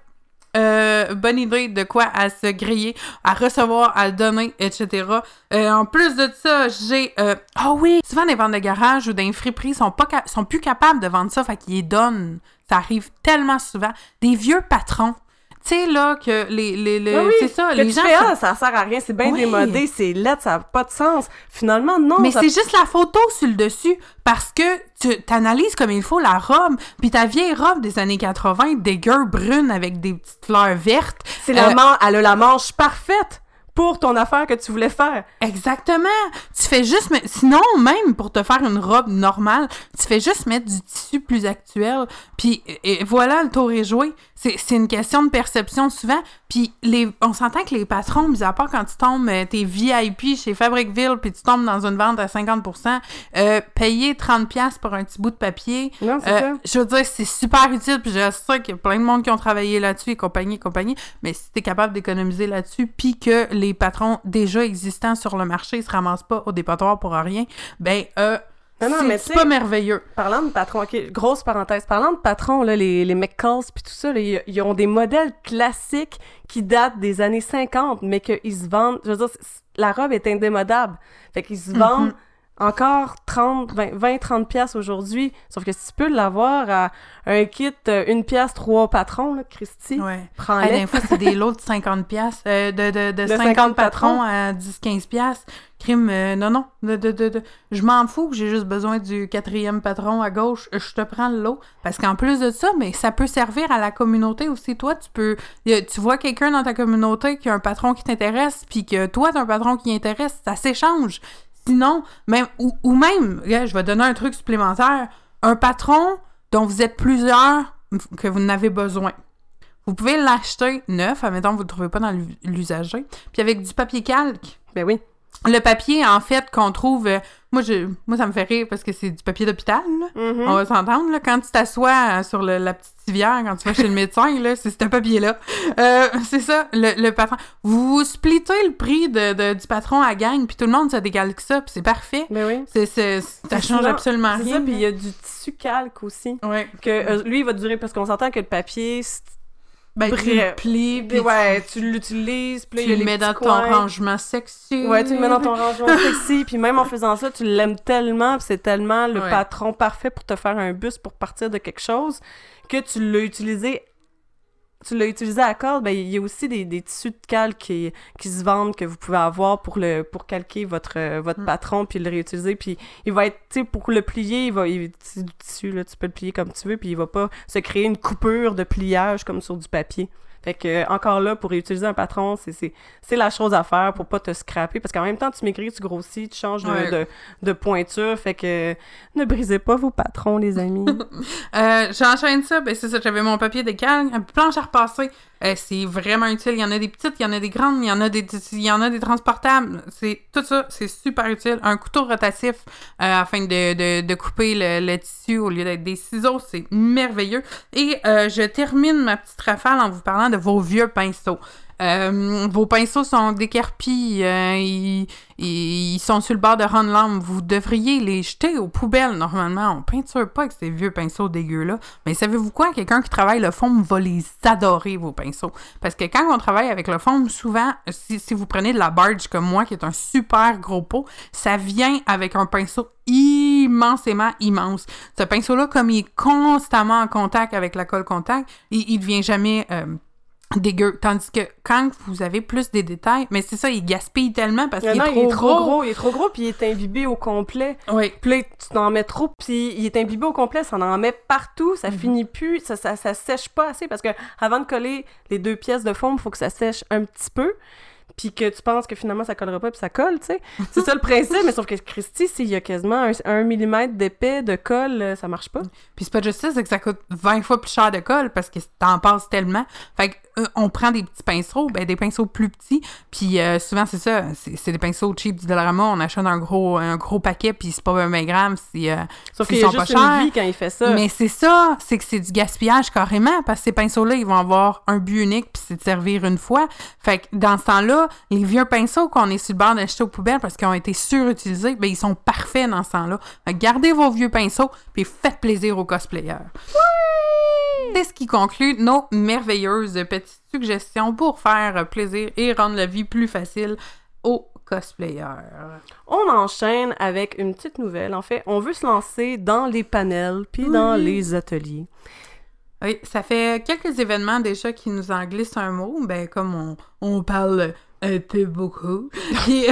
euh, bonne idée de quoi à se griller, à recevoir, à donner, etc. Euh, en plus de ça, j'ai... euh, Ah oui! Souvent, des ventes de garage ou des friperies sont, pas sont plus capables de vendre ça, fait qu'ils les donnent. Ça arrive tellement souvent. Des vieux patrons. Tu sais, là, que les... les, les- Ah oui, c'est ça, que les tu gens... fais, sont- ah, ça sert à rien, c'est bien Oui. démodé, c'est laid, ça n'a pas de sens. Finalement, non. Mais ça- c'est juste la photo sur le dessus parce que tu t'analyses comme il faut la robe, puis ta vieille robe des années 80, dégueu brune avec des petites fleurs vertes. c'est la euh, man- elle a la manche parfaite pour ton affaire que tu voulais faire. Exactement. Tu fais juste mais sinon même pour te faire une robe normale, tu fais juste mettre du tissu plus actuel. Puis et, voilà, le tour est joué. C'est c'est une question de perception souvent. Puis les on s'entend que les patrons, mis à part quand tu tombes euh, t'es VIP chez Fabricville puis tu tombes dans une vente à 50%, euh, payer 30 pièces pour un petit bout de papier, Non, c'est euh, ça. je veux dire, c'est super utile, puis je sais qu'il y a plein de monde qui ont travaillé là-dessus et compagnie, et compagnie, mais si t'es capable d'économiser là-dessus, puis que les patrons déjà existants sur le marché se ramassent pas au dépotoir pour rien, ben, euh, c'est pas merveilleux. Parlant de patrons, ok, grosse parenthèse. Parlant de patrons, là, les, les McCalls puis tout ça, là, ils, ils ont des modèles classiques qui datent des années 50, mais qu'ils se vendent. Je veux dire, la robe est indémodable. Fait qu'ils se vendent Mhm. Encore 30, 20, 30 pièces aujourd'hui. Sauf que si tu peux l'avoir à un kit, euh, une pièce, trois patrons, là, Christy, Ouais. Prends-les. des fois, c'est des lots de 50 piastres, euh, de, de, de, De 50, 50 patrons patrons. à 10-15 piastres. Crime, euh, non, non, de, de, de, de- je m'en fous que j'ai juste besoin du quatrième patron à gauche, je te prends le lot. Parce qu'en plus de ça, mais ça peut servir à la communauté aussi. Toi, tu peux, tu vois quelqu'un dans ta communauté qui a un patron qui t'intéresse, puis que toi, t'as un patron qui intéresse, ça s'échange. Sinon, même, ou, même, je vais donner un truc supplémentaire, un patron dont vous êtes plusieurs que vous n'avez besoin. Vous pouvez l'acheter neuf, admettons vous ne le trouvez pas dans l'u- l'usager, puis avec du papier calque. Ben oui. Le papier, en fait, qu'on trouve... euh, moi, je, moi, ça me fait rire parce que c'est du papier d'hôpital, là. Mhm. On va s'entendre, là. Quand tu t'assois euh, sur le- la petite civière, quand tu vas chez le médecin, là, c'est ce papier-là. Euh, c'est ça, le, le patron. Vous splittez le prix de, de- du patron à gang, puis tout le monde se décalque ça, puis c'est parfait. Ben oui. C'est, c'est, ça change absolument C'est rien. ça, puis il y a du tissu calque aussi. Ouais. Que euh, lui, il va durer parce qu'on s'entend que le papier, c'est- Ben, tu le plies, puis ouais, tu l'utilises, puis tu le mets dans petits ton coins. rangement sexy. Ouais, tu le mets dans ton rangement sexy, puis même en faisant ça, tu l'aimes tellement, puis c'est tellement le Ouais. patron parfait pour te faire un bus pour partir de quelque chose que tu l'as utilisé. Tu l'as utilisé à corde, ben il y a aussi des, des tissus de calque qui, qui se vendent que vous pouvez avoir pour le pour calquer votre euh, votre Mm. patron puis le réutiliser puis il va être tu sais pour le plier, il va il- du tissu là, tu peux le plier comme tu veux puis il va pas se créer une coupure de pliage comme sur du papier. Fait que, encore là, pour réutiliser un patron, c'est- c'est c'est la chose à faire pour pas te scraper. Parce qu'en même temps, tu maigris, tu grossis, tu changes de, Ouais. de, de pointure. Fait que ne brisez pas vos patrons, les amis. Euh, J'enchaîne ça, ben c'est ça, j'avais mon papier de calme, une planche à repasser. Euh, c'est vraiment utile. Il y en a des petites, il y en a des grandes, il y en a des, il y en a des transportables. C'est tout ça, c'est super utile. Un couteau rotatif euh, afin de, de, de couper le, le tissu au lieu d'être des ciseaux, c'est merveilleux. Et euh, je termine ma petite rafale en vous parlant de vos vieux pinceaux. Euh, vos pinceaux sont décarpis, euh, ils, sont sur le bord de rendre l'âme. Vous devriez les jeter aux poubelles normalement. On peinture pas avec ces vieux pinceaux dégueux-là. Mais savez-vous quoi? Quelqu'un qui travaille le fond va les adorer, vos pinceaux. Parce que quand on travaille avec le fond, souvent, si, vous prenez de la barge comme moi, qui est un super gros pot, ça vient avec un pinceau immensément immense. Ce pinceau-là, comme il est constamment en contact avec la colle contact, il, il devient jamais euh, dégueu. Tandis que quand vous avez plus des détails, mais c'est ça, il gaspille tellement parce qu'il est, Non, trop il est trop gros. gros. Il est trop gros, puis il est imbibé au complet. Oui. Puis là, tu t'en mets trop, puis il est imbibé au complet, ça en met partout, ça finit plus, ça, ça, ça sèche pas assez, parce que avant de coller les deux pièces de fond, il faut que ça sèche un petit peu, puis que tu penses que finalement ça collera pas, puis ça colle, tu sais. C'est ça le principe, mais sauf que Christy, s'il y a quasiment un, un millimètre d'épais de colle, euh, ça marche pas. Puis c'est pas juste ça, c'est que ça coûte 20 fois plus cher de colle parce que t'en passes tellement. Fait que euh, on prend des petits pinceaux, ben des pinceaux plus petits, puis euh, souvent c'est ça, c'est c'est des pinceaux cheap du Dollarama, on achète un gros un gros paquet puis c'est pas 20 grammes euh, Sauf s'ils qu'il y a sont pas une chers. vie quand il fait ça. Mais c'est ça, c'est que c'est du gaspillage carrément, parce que ces pinceaux-là, ils vont avoir un but unique, puis c'est de servir une fois. Fait que dans ce temps-là, les vieux pinceaux qu'on est sur le bord d'acheter aux poubelles parce qu'ils ont été surutilisés, ben ils sont parfaits dans ce temps-là. Gardez vos vieux pinceaux, puis faites plaisir aux cosplayers. C'est ce qui conclut nos merveilleuses petites suggestions pour faire plaisir et rendre la vie plus facile aux cosplayers. On enchaîne avec une petite nouvelle. En fait, on veut se lancer dans les panels puis dans Oui. les ateliers. Oui, ça fait quelques événements déjà qui nous en glissent un mot, ben comme on, on parle un peu beaucoup, Puis,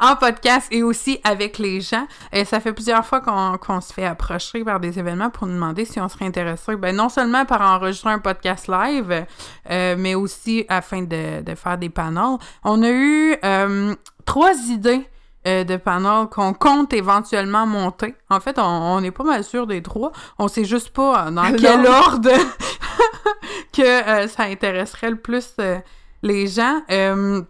en podcast et aussi avec les gens. Et ça fait plusieurs fois qu'on se fait approcher par des événements pour nous demander si on serait intéressé, ben non seulement par enregistrer un podcast live, euh, mais aussi afin de, de faire des panels. On a eu euh, trois idées euh, de panels qu'on compte éventuellement monter. En fait, on, on est pas mal sûr des trois. On sait juste pas euh, dans quel ordre que euh, ça intéresserait le plus euh, les gens. Euh,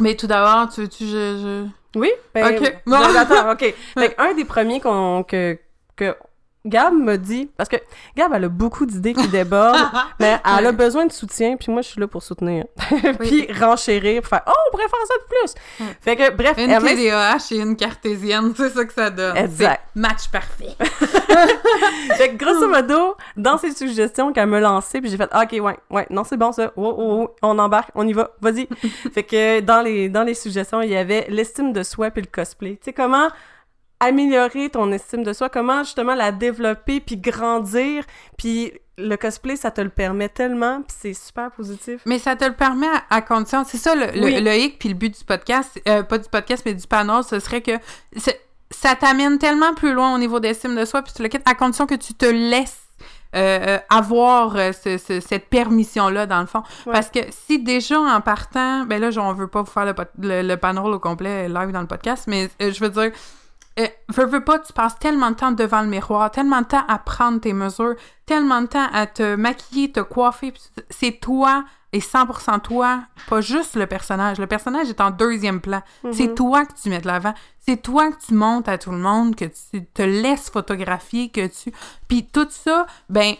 mais tout d'abord, tu veux-tu je, je... Oui? Ben, Ok. non, attends, OK. Fait un des premiers qu'on, que, que Gab me dit, parce que Gab, elle a beaucoup d'idées qui débordent, mais elle a besoin de soutien, puis moi, je suis là pour soutenir. puis renchérir, pour faire « Oh, on pourrait faire ça de plus! Fait que, bref, Une TDAH et une cartésienne, c'est ça que ça donne. Exact. Match parfait. Fait que grosso modo, dans ses suggestions qu'elle me lançait, puis j'ai fait ah, OK, ouais, ouais, non, c'est bon ça. Oh, oh, oh, on embarque, on y va, vas-y. fait que dans les, dans les suggestions, il y avait l'estime de soi puis le cosplay. Tu sais, comment améliorer ton estime de soi, comment justement la développer puis grandir, puis le cosplay, ça te le permet tellement, puis c'est super positif. Mais ça te le permet à, à condition. C'est ça le, le, Oui. le hic, puis le but du podcast, euh, pas du podcast, mais du panel, ce serait que ça t'amène tellement plus loin au niveau d'estime de soi, puis tu le quittes à condition que tu te laisses euh, euh, avoir euh, ce- ce- cette permission-là, dans le fond. Ouais. Parce que si déjà en partant, ben là, on veut pas vous faire le, le, le panel au complet live dans le podcast, mais je veux dire, euh, veux, veux pas, tu passes tellement de temps devant le miroir, tellement de temps à prendre tes mesures, tellement de temps à te maquiller, te coiffer. C'est toi et 100% toi, pas juste le personnage. Le personnage est en deuxième plan. C'est toi que tu mets de l'avant. C'est toi que tu montes à tout le monde, que tu te laisses photographier, que tu... Puis tout ça, ben,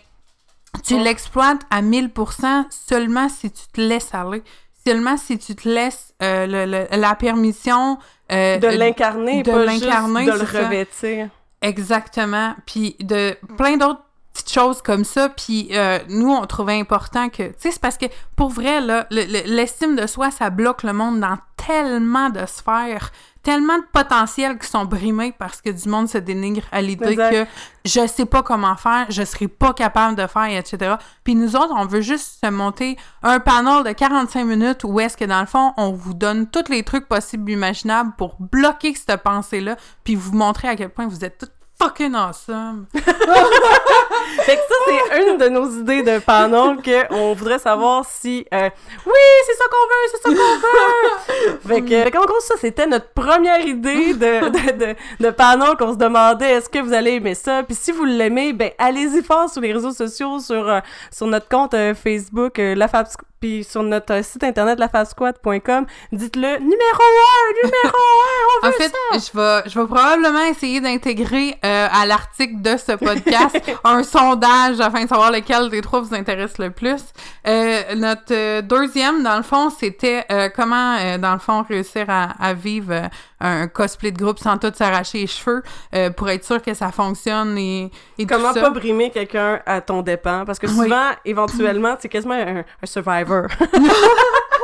tu Ouais. l'exploites à 1000% seulement si tu te laisses aller. Seulement si tu te laisses euh, le- le- la permission... euh, De l'incarner, de pas l'incarner, juste de le ça. revêtir. Exactement. Puis de plein d'autres petites choses comme ça. Puis euh, nous, on trouvait important que... Tu sais, c'est parce que pour vrai, là, le- le- l'estime de soi, ça bloque le monde dans tellement de sphères, tellement de potentiels qui sont brimés parce que du monde se dénigre à l'idée que je sais pas comment faire, je serai pas capable de faire, etc. Puis nous autres, on veut juste se monter un panel de 45 minutes où est-ce que dans le fond, on vous donne tous les trucs possibles imaginables pour bloquer cette pensée-là, puis vous montrer à quel point vous êtes toutes fucking awesome. Fait que ça, c'est une de nos idées de panel que on voudrait savoir si... euh, oui, c'est ça qu'on veut, c'est ça qu'on veut! fait que, fait qu'en gros, ça, c'était notre première idée de, de, de, de panel qu'on se demandait, est-ce que vous allez aimer ça? Puis si vous l'aimez, ben allez-y fort sur les réseaux sociaux, sur, euh, sur notre compte euh, Facebook, La Fab puis sur notre site internet lafasquad.com, dites-le numéro 1, numéro 1, on En veut fait, ça! je vais, je vais probablement essayer d'intégrer euh, à l'article de ce podcast un sondage afin de savoir lequel des trois vous intéresse le plus. Euh, notre euh, deuxième, dans le fond, c'était euh, comment, euh, dans le fond, réussir à, à vivre euh, un cosplay de groupe sans tout s'arracher les cheveux euh, pour être sûr que ça fonctionne et, et Comment tout ça. pas brimer quelqu'un à ton dépens? Parce que Oui. souvent, éventuellement, c'est quasiment un, un survivor.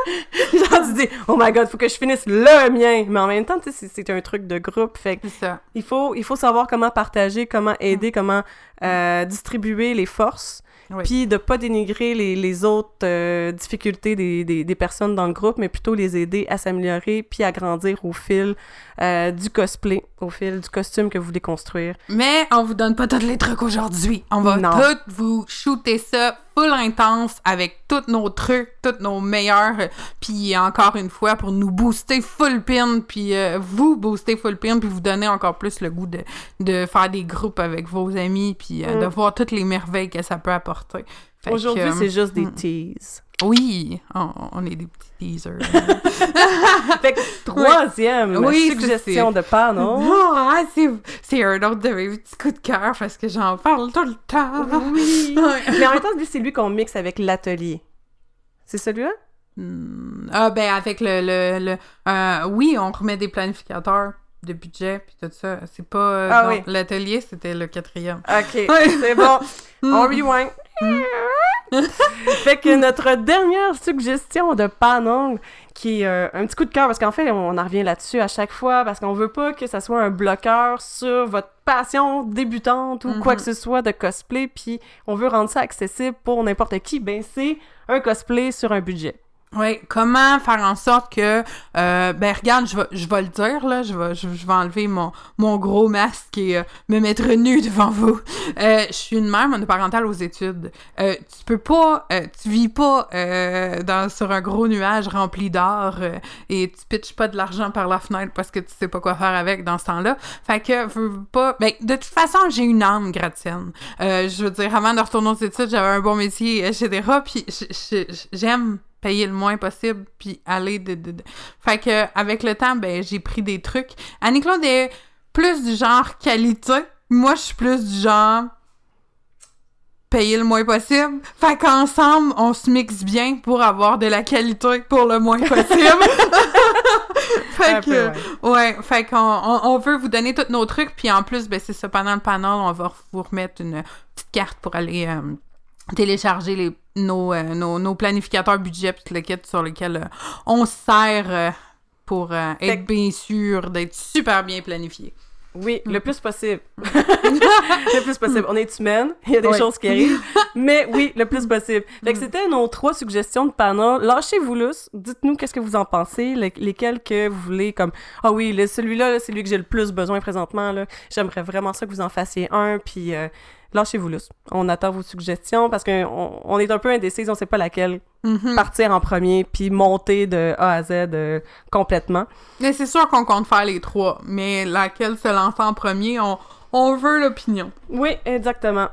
Genre, tu dis, oh my god, faut que je finisse le mien. Mais en même temps, tu sais, c'est- un truc de groupe. Fait ça. il faut, il faut savoir comment partager, comment aider, comment euh, distribuer les forces. Oui. Puis de pas dénigrer les, les autres euh, difficultés des, des, des personnes dans le groupe, mais plutôt les aider à s'améliorer puis à grandir au fil euh, du cosplay, au fil du costume que vous voulez construire. Mais on vous donne pas tous les trucs aujourd'hui. On va tout vous shooter ça full intense avec tous nos trucs, tous nos meilleurs. euh, Puis encore une fois, pour nous booster full pin, puis euh, vous booster full pin, puis vous donner encore plus le goût de, de faire des groupes avec vos amis, puis euh, Mm. de voir toutes les merveilles que ça peut apporter. Aujourd'hui, c'est juste des mm. Oui, on, on est des petits teasers. Fait que troisième Oui, suggestion de panneau. Ah, c'est, c'est un autre de mes petits coups de cœur parce que j'en parle tout le temps. Oui. Mais en même temps, c'est lui qu'on mixe avec l'atelier. C'est celui-là? Hmm, Ah, ben, avec le. le, le euh, oui, on remet des planificateurs de budget puis tout ça. C'est pas. euh, Ah oui. L'atelier, c'était le quatrième. OK, c'est bon. On rewind. fait que notre dernière suggestion de panneau, qui est euh, un petit coup de cœur, parce qu'en fait, on en revient là-dessus à chaque fois, parce qu'on veut pas que ça soit un bloqueur sur votre passion débutante ou quoi Mhm. que ce soit de cosplay, puis on veut rendre ça accessible pour n'importe qui. Ben, c'est un cosplay sur un budget. Oui, comment faire en sorte que, euh, ben regarde, je vais, je le dire, là, je vais, je, vais enlever mon, mon gros masque et euh, me mettre nu devant vous. Euh, je suis une mère monoparentale aux études. Euh, tu peux pas, euh, tu vis pas dans, sur un gros nuage rempli d'or et tu pitches pas de l'argent par la fenêtre parce que tu sais pas quoi faire avec dans ce temps-là. Fait que, veux, pas, ben, de toute façon, j'ai une âme gratienne. Je veux dire, avant de retourner aux études, j'avais un bon métier, etc. Puis j'aime payer le moins possible puis aller de, de, de- fait que avec le temps ben j'ai pris des trucs. Annie Claude est plus du genre qualité. Moi je suis plus du genre payer le moins possible. Fait qu'ensemble on se mixe bien pour avoir de la qualité pour le moins possible. Fait que peu, ouais. Ouais, fait qu'on on, on veut vous donner tous nos trucs, puis en plus, ben c'est ça, pendant le panel, on va vous remettre une petite carte pour aller euh, télécharger les, nos, euh, nos, nos planificateurs budget, puis le kit sur lequel euh, on se sert euh, pour Fait être bien sûr d'être super bien planifié. Oui, le plus possible. le plus possible. On est humaine, il y a des Oui. choses qui arrivent, mais oui, le plus possible. Fait que c'était nos trois suggestions de panneaux. Lâchez-vous lousse, dites-nous qu'est-ce que vous en pensez, le- lesquels que vous voulez, comme « Ah oui, le- celui-là, là, c'est lui que j'ai le plus besoin présentement, là. J'aimerais vraiment ça que vous en fassiez un, puis lâchez-vous lousse. On attend vos suggestions, parce qu'on on est un peu indécis, on sait pas laquelle Mhm. partir en premier, puis monter de A à Z euh, complètement. Mais c'est sûr qu'on compte faire les trois, mais laquelle se lance en premier, on, on veut l'opinion. Oui, exactement.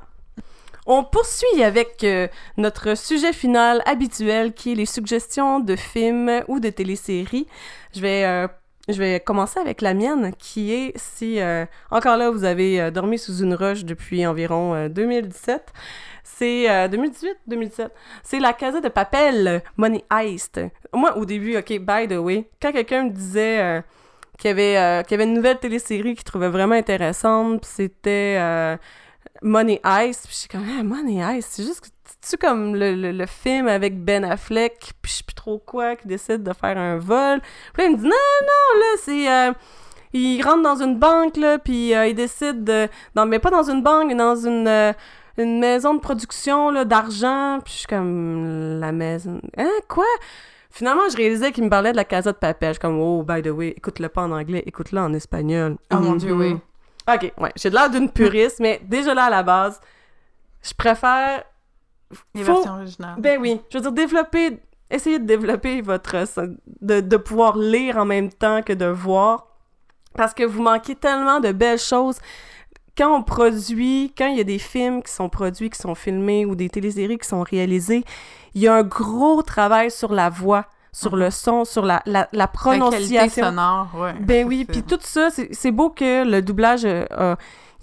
On poursuit avec euh, notre sujet final habituel qui est les suggestions de films ou de téléséries. Je vais, euh, je vais commencer avec la mienne qui est si euh, encore là vous avez euh, dormi sous une roche depuis environ euh, 2017. C'est euh, 2018, 2017. C'est la Casa de Papel, Money Heist. Moi, au début, ok, by the way, quand quelqu'un me disait qu'il y avait, qu'il y avait une nouvelle télésérie qu'il trouvait vraiment intéressante, c'était Money Heist, puis je suis comme, ah, Money Heist, c'est juste c'est-tu comme le, le, le film avec Ben Affleck, puis je sais plus trop quoi, qui décide de faire un vol? Puis là, il me dit, non, non, là, c'est... euh, il rentre dans une banque, là, puis euh, il décide de... Non, mais pas dans une banque, mais dans une... euh, une maison de production là, d'argent, puis je suis comme la maison. Hein, quoi? Finalement, je réalisais qu'il me parlait de la Casa de Papel. Je suis comme, oh, by the way, écoute-le pas en anglais, écoute-le en espagnol. Oh mon Dieu, oui. Ok, ouais, j'ai de l'air d'une puriste, mais déjà là, à la base, je préfère. Les Faut- versions originales. Ben oui, je veux dire, développer. Essayez de développer votre. De, de pouvoir lire en même temps que de voir. Parce que vous manquez tellement de belles choses. quand on produit, quand il y a des films qui sont produits, qui sont filmés ou des téléséries qui sont réalisées, il y a un gros travail sur la voix, sur le son, sur la, la, la La qualité prononciation. sonore, ouais. Ben oui, puis tout ça, c'est c'est beau que le doublage, euh, a-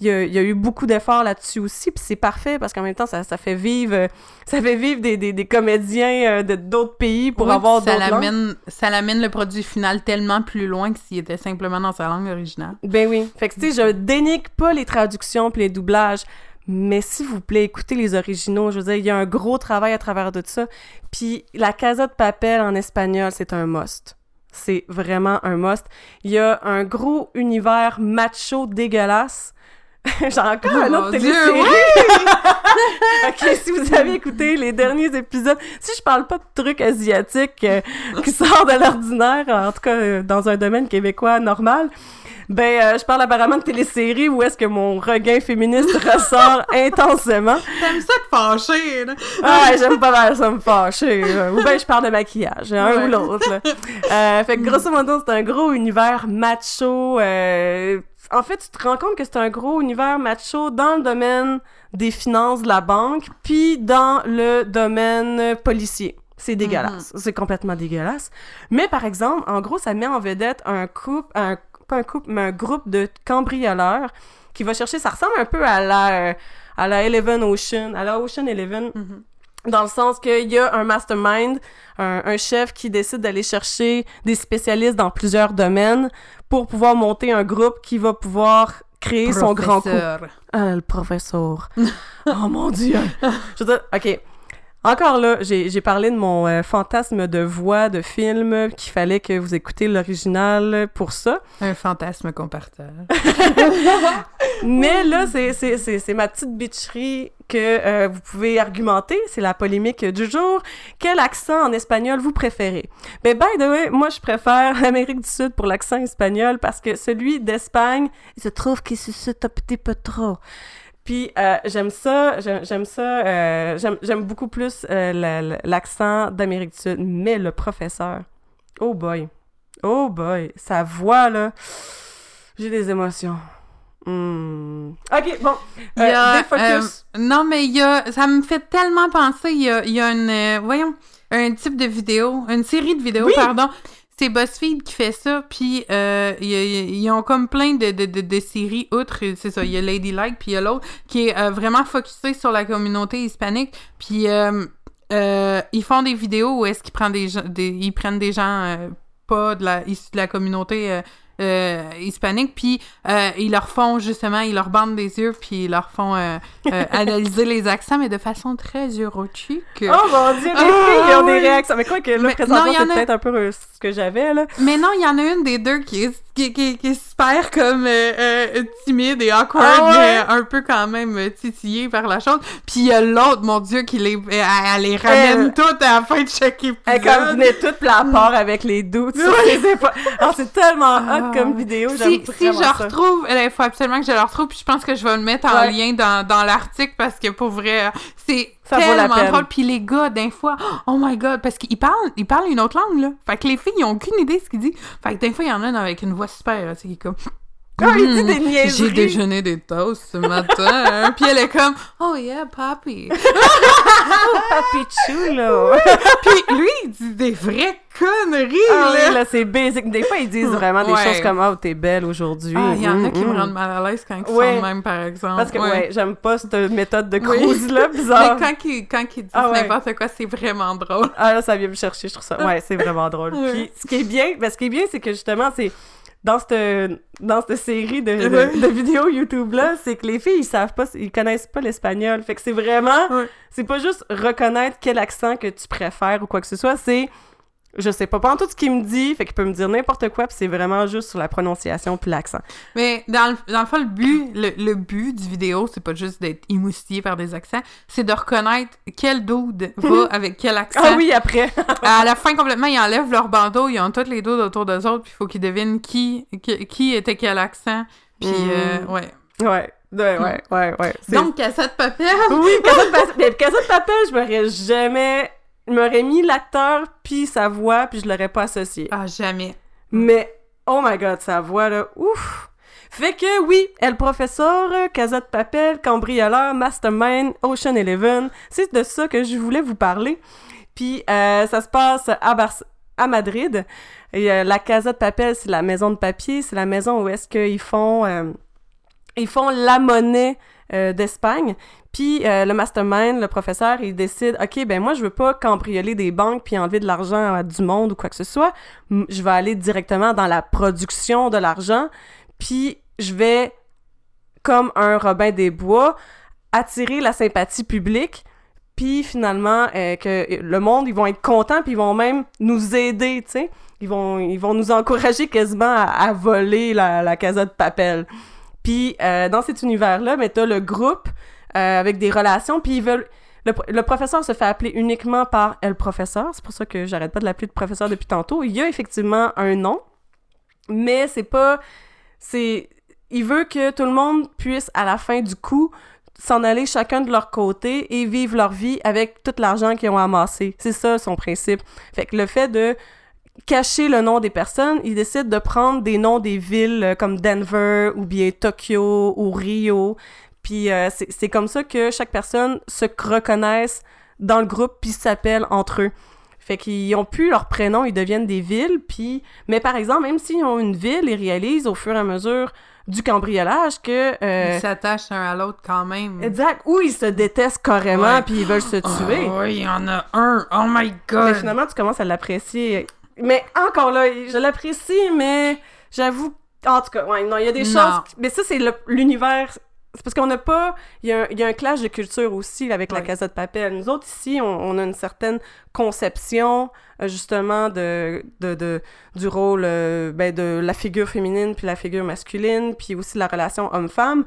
il y, a, il y a eu beaucoup d'efforts là-dessus aussi, puis c'est parfait parce qu'en même temps, ça, ça fait vivre, euh, ça fait vivre des, des, des comédiens euh, de d'autres pays pour Oui, avoir ça l'amène, ça l'amène le produit final tellement plus loin que s'il était simplement dans sa langue originale. Ben oui. Fait que, tu sais, je dénigre pas les traductions puis les doublages, mais s'il vous plaît, écoutez les originaux. Je veux dire, il y a un gros travail à travers de ça. Puis la Casa de Papel en espagnol, c'est un must. C'est vraiment un must. Il y a un gros univers macho dégueulasse. J'ai encore un Oh autre télésérie. ok, si vous avez écouté les derniers épisodes, si je parle pas de trucs asiatiques euh, qui sortent de l'ordinaire, en tout cas euh, dans un domaine québécois normal, ben euh, je parle apparemment de téléséries où est-ce que mon regain féministe ressort intensément. T'aimes ça te fâcher, là? Ah, ouais, j'aime pas mal ça me fâcher. là. Ou bien je parle de maquillage, un Ouais. ou l'autre. Euh, fait que grosso modo, c'est un gros univers macho. euh, En fait, tu te rends compte que c'est un gros univers macho dans le domaine des finances de la banque, puis dans le domaine policier. C'est dégueulasse. C'est complètement dégueulasse. Mais par exemple, en gros, ça met en vedette un couple, un, pas un couple, mais un groupe de cambrioleurs qui va chercher, ça ressemble un peu à la, à la Eleven Ocean, à la Ocean Eleven, dans le sens qu'il y a un mastermind, un, un chef qui décide d'aller chercher des spécialistes dans plusieurs domaines pour pouvoir monter un groupe qui va pouvoir créer son grand coup. Ah, le professeur. oh mon Dieu. Je veux dire, OK. Encore là, j'ai parlé de mon euh, fantasme de voix de film, qu'il fallait que vous écoutez l'original pour ça. Un fantasme qu'on partage. Mais là, c'est- c'est c'est- c'est ma petite bitcherie que euh, vous pouvez argumenter. C'est la polémique du jour. Quel accent en espagnol vous préférez? Ben, by the way, moi, je préfère l'Amérique du Sud pour l'accent espagnol parce que celui d'Espagne, je trouve qu'il suscite un petit peu trop. Puis euh, j'aime ça, j'aime ça, euh, j'aime beaucoup plus euh, la- la- l'accent d'Amérique du Sud. Mais le professeur, oh boy, oh boy, sa voix là, j'ai des émotions. Hmm. Ok, bon, Il y a, euh, défocus. non, mais il y a, ça me fait tellement penser, il y a, il y a une, voyons, un type de vidéo, une série de vidéos, Oui. pardon. C'est BuzzFeed qui fait ça, puis euh, ils ont comme plein de, de, de, séries outre, c'est ça, il y a Ladylike, puis il y a l'autre, qui est euh, vraiment focusé sur la communauté hispanique, puis euh, ils font des vidéos où est-ce qu'ils prennent des des, ils prennent des gens pas de la, issus de la communauté euh, euh, hispanique, puis euh, ils leur font justement, ils leur bandent des yeux, puis ils leur font euh, euh, analyser les accents, mais de façon très eurochique. Oh mon dieu, les Ah, filles ils ont des oui. réactions. Mais quoi que là, Mais présentement, c'est a- peut-être un peu euh, ce que j'avais, là. Mais non, il y en a une des deux qui est, qui, qui- qui est super comme euh, euh, timide et awkward, Ah ouais? mais un peu quand même euh, titillée par la chose. Puis il y a l'autre, mon Dieu, qui les, elle, elle les ramène Elle- toutes à la fin de chaque épisode. Elle comme venait toute la part avec les doutes sur ses épaules. C'est tellement hot Ah, comme vidéo, Si, j'aime si je ça. retrouve, il faut absolument que je le retrouve, puis je pense que je vais le mettre en Ouais. lien dans, dans l'article parce que pour vrai, c'est Ça vaut la tellement peine. drôle. Puis les gars, d'un fois, oh my god, parce qu'ils parlent, ils parlent une autre langue, là. Fait que les filles, ils ont aucune idée de ce qu'ils disent. Fait que d'un fois, il y en a une avec une voix super, tu sais, qui est comme. Ah, il dit Hmm, des niaiseries. J'ai déjeuné des toasts ce matin. puis elle est comme, oh yeah, papi. Papichou, là. puis lui, il dit des vraies conneries, Ah là. là, c'est basic. Des fois, ils disent vraiment des Ouais. choses comme « Oh, t'es belle aujourd'hui. Ah, il y en a Mm, qui mm. me rendent mal à l'aise quand ils Ouais. sont de même, par exemple. Parce que, ouais, j'aime pas cette méthode de Oui. cruise-là, bizarre. Mais quand ils, quand ils disent Ah ouais. n'importe quoi, c'est vraiment drôle. Ah là, ça vient me chercher, je trouve ça. Ouais, c'est vraiment drôle. Ouais. Puis ce qui est bien, ben, ce qui est bien, c'est que justement, c'est dans cette, dans cette série de, de, vidéos YouTube-là, c'est que les filles, ils savent pas, ils connaissent pas l'espagnol. Fait que c'est vraiment, c'est pas juste reconnaître quel accent que tu préfères ou quoi que ce soit, c'est, je sais pas, pas en tout ce qu'il me dit, fait qu'il peut me dire n'importe quoi, puis c'est vraiment juste sur la prononciation puis l'accent. Mais dans le, dans le fond, le but, le, le but du vidéo, c'est pas juste d'être émoustillé par des accents, c'est de reconnaître quel dude va avec quel accent. Ah oui, après! À la fin, complètement, ils enlèvent leur bandeau, ils ont tous les dudes autour d'eux autres, puis il faut qu'ils devinent qui, qui, qui était quel accent. Puis, Mm. euh, ouais. ouais, ouais, ouais, ouais, Donc, cassette papier. Oui, Casa de Papel. Mais Casa de Papel, je m'aurais jamais. Je m'aurais mis l'acteur puis sa voix puis je l'aurais pas associé. Ah, jamais. Mais, oh my god, sa voix là, ouf! Fait que oui, elle professeur, Casa de Papel, cambrioleur, mastermind, Ocean Eleven, c'est de ça que je voulais vous parler. Puis euh, ça se passe à, Bar- à Madrid. Et euh, la Casa de Papel, c'est la maison de papier, c'est la maison où est-ce qu'ils font euh, ils font la monnaie euh, d'Espagne. Puis euh, le mastermind, le professeur, il décide OK, ben moi je veux pas cambrioler des banques puis enlever de l'argent du monde ou quoi que ce soit. Je vais aller directement dans la production de l'argent, puis je vais comme un Robin des Bois attirer la sympathie publique puis finalement euh, que le monde ils vont être contents puis ils vont même nous aider tu sais ils vont ils vont nous encourager quasiment à, à voler la, la casa de papel puis euh, dans cet univers là mais t'as le groupe euh, avec des relations puis ils veulent le, pro- le professeur se fait appeler uniquement par elle professeur c'est pour ça que j'arrête pas de l'appeler de professeur depuis tantôt il y a effectivement un nom mais c'est pas c'est il veut que tout le monde puisse à la fin du coup s'en aller chacun de leur côté et vivre leur vie avec tout l'argent qu'ils ont amassé. C'est ça son principe. Fait que le fait de cacher le nom des personnes, il décide de prendre des noms des villes euh, comme Denver ou bien Tokyo ou Rio. Puis euh, c'est comme ça que chaque personne se reconnaisse dans le groupe puis s'appelle entre eux. Fait qu'ils ont plus leur prénom, ils deviennent des villes, puis... Mais par exemple, même s'ils ont une ville, ils réalisent au fur et à mesure du cambriolage que... euh, Ils s'attachent un à l'autre quand même. Exact. Ou ils se détestent carrément, puis ils veulent se tuer. Oh, oui, il y en a un. Oh my Mais god. finalement, tu commences à l'apprécier. Mais encore là, je l'apprécie, mais j'avoue... En tout cas, ouais, non, il y a des Non. choses... Mais ça, c'est l'univers... C'est parce qu'on n'a pas... Il y, a un, il y a un clash de culture aussi avec la. Casa de Papel. Nous autres, ici, on, on a une certaine conception, euh, justement, de, de, de- du rôle, euh, ben, de la figure féminine puis la figure masculine, puis aussi la relation homme-femme.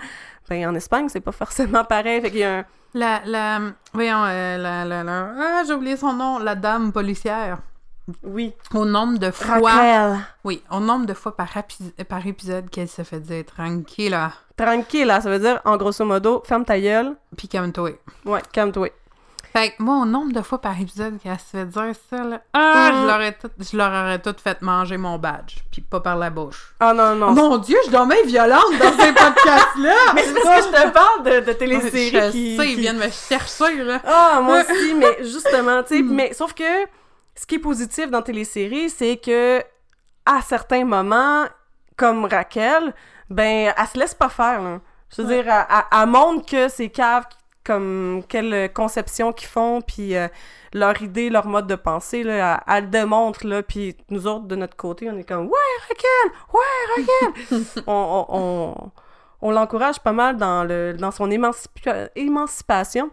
Ben, en Espagne, c'est pas forcément pareil. Fait qu'il y a un... La, la, voyons, euh, la, la, la, ah, j'ai oublié son nom, la dame policière. Oui. Au nombre de fois, Raquel. oui, au nombre de fois par, par épisode qu'elle se fait dire tranquille, là, Tranquille, là, ça veut dire, en grosso modo, ferme ta gueule. puis calme-toi. Ouais, calme-toi. Fait que moi, au nombre de fois par épisode qu'elle se fait dire ça, là, ah, Mm. je, leur ai tout, je leur aurais tout fait manger mon badge, puis pas par la bouche. Ah non, non. Mon Dieu, je dormais violente dans ces podcasts-là! Mais c'est parce que je te parle de, de téléséries Je qui... sais, ils qui- viennent me chercher, là. Ah, moi aussi, mais justement, tu sais, Mm. mais sauf que ce qui est positif dans téléséries, c'est que à certains moments, comme Raquel, ben, elle se laisse pas faire, là. Je veux Ouais. dire, elle, elle- elle montre que c'est cave comme quelle conception qu'ils font, puis euh, leur idée, leur mode de pensée, là, elle, elle le démontre, là, puis nous autres, de notre côté, on est comme « Ouais, Raquel! Ouais, Raquel! » On, on, on, on l'encourage pas mal dans, le, dans son émancipa- émancipation.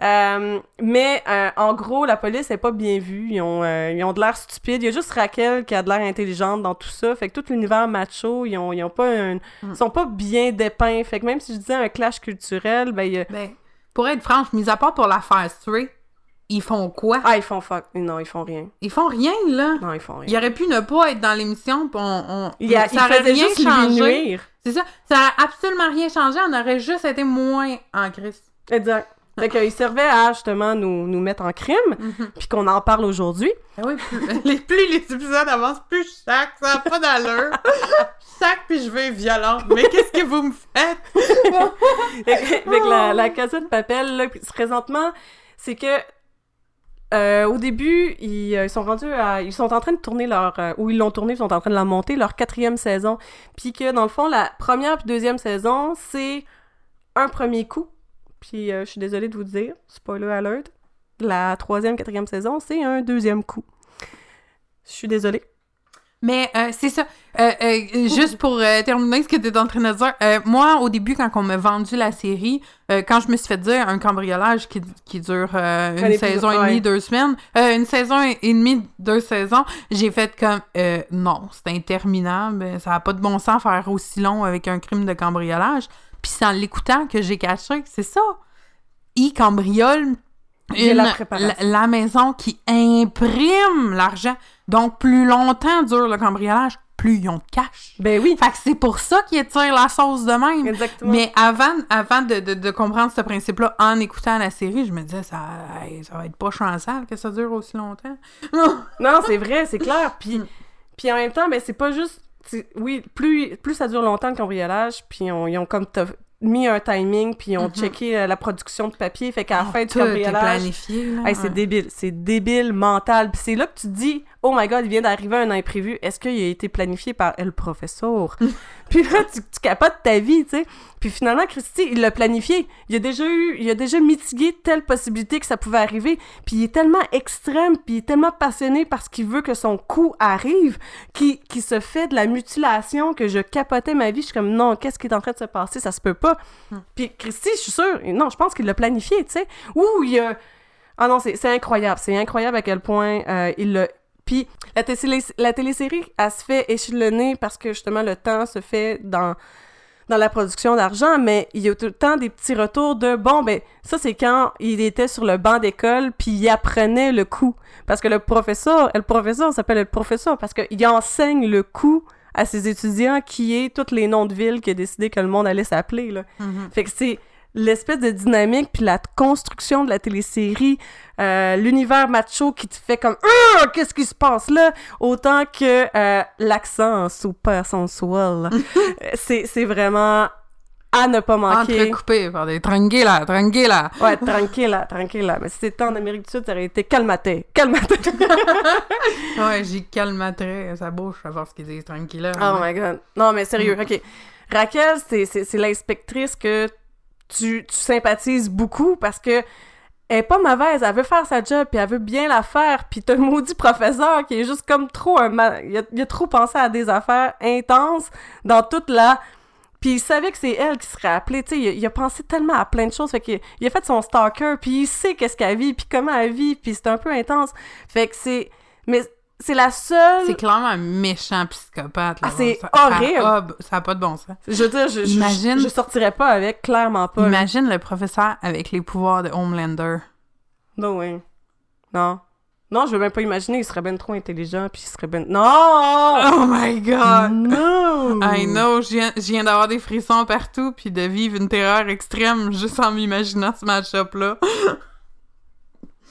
Euh, mais euh, en gros, la police est pas bien vue. Ils ont, euh, ils ont de l'air stupide. Il y a juste Raquel qui a de l'air intelligente dans tout ça. Fait que tout l'univers macho, ils ont, ils ont pas un- Mm. ils sont pas bien dépeints. Fait que même si je disais un clash culturel, ben il Ben, pour être franche, mis à part pour l'affaire Stray, ils font quoi? ah ils font fuck. Non, ils font rien. Ils font rien, là. Non, ils font rien. Il aurait pu ne pas être dans l'émission, puis on, on- Il, a, il ça aurait rien juste changé. C'est ça. Ça aurait absolument rien changé. On aurait juste été moins en crise. Exact. Fait qu'il servait à justement nous, nous mettre en crime, puis qu'on en parle aujourd'hui. Ah oui, plus les, plus les épisodes avancent, plus je sac, ça n'a pas d'allure. je sac, puis je vais violente. Mais qu'est-ce que vous me faites? Fait que- la, la Casa de Papel, là, présentement, c'est que euh, au début, ils, euh, ils sont rendus à... Ils sont en train de tourner leur... euh, ou ils l'ont tourné, ils sont en train de la monter, leur quatrième saison. Puis que, dans le fond, la première puis deuxième saison, c'est un premier coup. Puis euh, je suis désolée de vous dire, spoiler alert, la troisième, quatrième saison, c'est un deuxième coup. Je suis désolée. Mais euh, c'est ça. Euh, euh, juste pour terminer ce que tu es en train de dire, moi, au début, quand on m'a vendu la série, quand je me suis fait dire un cambriolage qui, qui dure une saison et demie, deux semaines, euh, une saison et demie, deux saisons, j'ai fait comme euh, non, c'est interminable, ça n'a pas de bon sens faire aussi long avec un crime de cambriolage. Puis c'est en l'écoutant que j'ai caché c'est ça. Il cambriole une- la préparation. la, la maison qui imprime l'argent. Donc, plus longtemps dure le cambriolage, plus ils ont de cash. Ben oui, Fait que c'est pour ça qu'ils étirent la sauce de même. exactement. Mais avant, avant de, de- de comprendre ce principe-là, en écoutant la série, je me disais, ça, ça va être pas chancel que ça dure aussi longtemps. Non, c'est vrai, c'est clair. Puis, puis en même temps, mais c'est pas juste. Oui, plus, plus ça dure longtemps le cambriolage, puis on- ils ont comme mis un timing, puis ils ont Mhm. checké euh, la production de papier, fait qu'à la fin du cambriolage... Hey, c'est Ouais. débile, c'est débile mental. Puis c'est là que tu te dis, oh my god, il vient d'arriver un imprévu. Est-ce qu'il a été planifié par le professeur? Puis là, tu, tu capotes ta vie, tu sais. Puis finalement, Christy, il l'a planifié. Il a déjà eu, il a déjà mitigué telle possibilité que ça pouvait arriver. Puis il est tellement extrême, puis il est tellement passionné parce qu'il veut que son coup arrive, qu'il qu'il se fait de la mutilation que je capotais ma vie. Je suis comme, non, qu'est-ce qui est en train de se passer? Ça se peut pas. Puis Christy, je suis sûre, non, je pense qu'il l'a planifié, tu sais. Ouh, il a... Ah non, c'est c'est incroyable. C'est incroyable à quel point euh, il l'a... Puis la, télé la télésérie, elle se fait échelonner parce que justement le temps se fait dans, dans la production d'argent, mais il y a tout le temps des petits retours de bon, ben ça c'est quand il était sur le banc d'école puis il apprenait le coup. Parce que le professeur, le professeur s'appelle le professeur parce qu'il enseigne le coup à ses étudiants qui est tous les noms de villes qu'il a décidé que le monde allait s'appeler. là. Mhm. Fait que c'est l'espèce de dynamique puis la construction de la télésérie, euh, l'univers macho qui te fait comme Ah, qu'est-ce qui se passe là? Autant que euh, l'accent super sensuel. Euh, c'est c'est vraiment à ne pas manquer. Entrecoupé par des tranquilla, tranquilla. Ouais, tranquille là, tranquille là. Mais si c'était en Amérique du Sud, ça aurait été calmate, calmate. Ouais, j'y calmaterais sa bouche à voir ce qu'ils disent tranquilla. Oh my god. Non, mais sérieux, ok. Raquel, c'est l'inspectrice que tu, sympathises beaucoup parce que elle est pas mauvaise, elle veut faire sa job, puis elle veut bien la faire, puis t'as le maudit professeur qui est juste comme trop un... ma- Il, a, trop pensé à des affaires intenses dans toute la... Puis il savait que c'est elle qui serait appelée, tu sais, il, a- il a pensé tellement à plein de choses, fait qu'il il a fait son stalker, puis il sait qu'est-ce qu'elle vit, puis comment elle vit, puis c'est un peu intense. Fait que c'est... Mais c'est la seule... C'est clairement un méchant psychopathe. là. Ah, c'est Ça- ça- horrible. b- ça n'a pas de bon sens. Je veux dire, je, je- Imagine- je, je sortirais pas avec, clairement pas. là. Imagine le professeur avec les pouvoirs de Homelander. Non, oui. Non. Non, je veux même pas imaginer, il serait ben trop intelligent, puis il serait ben... Non! Oh my god! Non! I know, je viens, je viens d'avoir des frissons partout puis de vivre une terreur extrême juste en m'imaginant ce match-up-là.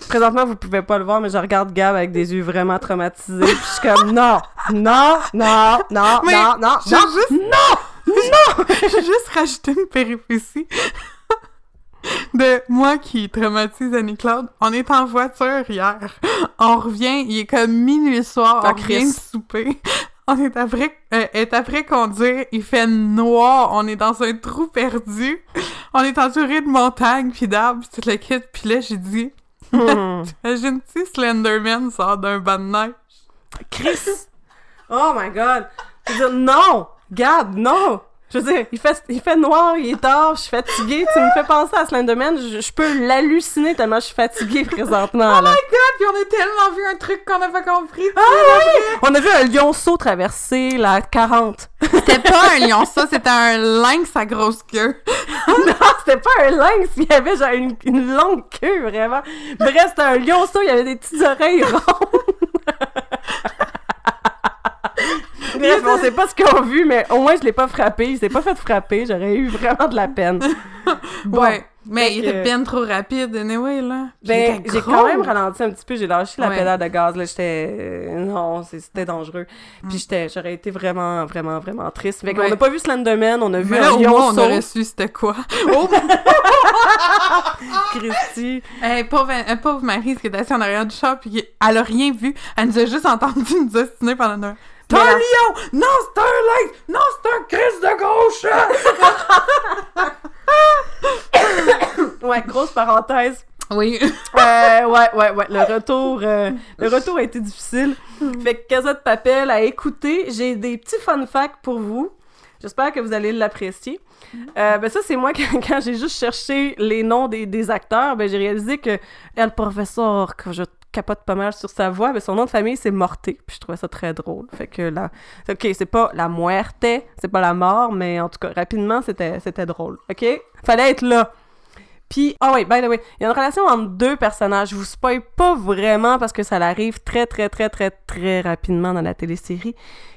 Présentement, vous pouvez pas le voir, mais je regarde Gab avec des yeux vraiment traumatisés, puis je suis comme, non! Non! Non! Non! Mais non! Non! J'ai Non! juste... Non! Non! J'ai juste rajouté une péripétie de moi qui traumatise Annie-Claude. On est en voiture hier. On revient, il est comme minuit soir, Ah, on revient de souper. On est après, euh, est après conduire, il fait noir, on est dans un trou perdu. On est entouré de montagnes puis d'arbres puis tout le kit. Puis là, j'ai dit. Imagine-tu Slenderman sort d'un banc de neige? Chris! Oh my god! Je veux dire, non! Gab, non! Je veux dire, il fait, il fait noir, il est tard, je suis fatiguée, tu me fais penser à Slenderman, je, je peux l'halluciner tellement je suis fatiguée présentement, là. God, puis on a tellement vu un truc qu'on n'a pas compris. Ah! On a vu un lionceau traverser la 40. C'était pas un lion, ça, c'était un lynx à grosse queue. non, c'était pas un lynx, il y avait genre une, une longue queue, vraiment. Bref, c'était un lionceau, il y avait des petites oreilles rondes. Bref, on sait pas ce qu'ils ont vu, mais au moins je l'ai pas frappé. Il s'est pas fait frapper, j'aurais eu vraiment de la peine. Bon. ouais. Mais il était bien trop rapide, anyway, là. Ben, j'ai quand même ralenti un petit peu, j'ai lâché la Ouais. pédale de gaz, là, j'étais... euh, Non, c'était dangereux. Mm. Puis j'étais, j'aurais été vraiment, vraiment, vraiment triste. Fait qu'on Ouais. n'a pas vu Slenderman, on a vu Mais là, un au moins, on aurait su c'était quoi. Oh! Christy. hey, pauvre, euh, pauvre Marie, ce qui était assise en arrière du char, puis elle a rien vu. Elle nous a juste entendu nous ostiner pendant une heure. C'est Mais un lion! Non, c'est un lynx! Non, c'est un Christ de chat! Ouais, grosse parenthèse. Oui. Euh, ouais, ouais, ouais. Le retour, euh, le retour a été difficile. Fait que Casette Papel a écouté. J'ai des petits fun facts pour vous. J'espère que vous allez l'apprécier. Euh, ben ça, c'est moi quand, quand j'ai juste cherché les noms des, des acteurs, ben j'ai réalisé que elle, professeur, que je capote pas mal sur sa voix, ben son nom de famille c'est Morté. Puis je trouvais ça très drôle. Fait que là, ok, c'est pas la muerte, c'est pas la mort, mais en tout cas rapidement c'était drôle. Ok, fallait être là. Puis, ah oui, by the way, il y a une relation entre deux personnages. Je vous spoil pas vraiment parce que ça arrive très, très, très, très, très rapidement dans la télésérie.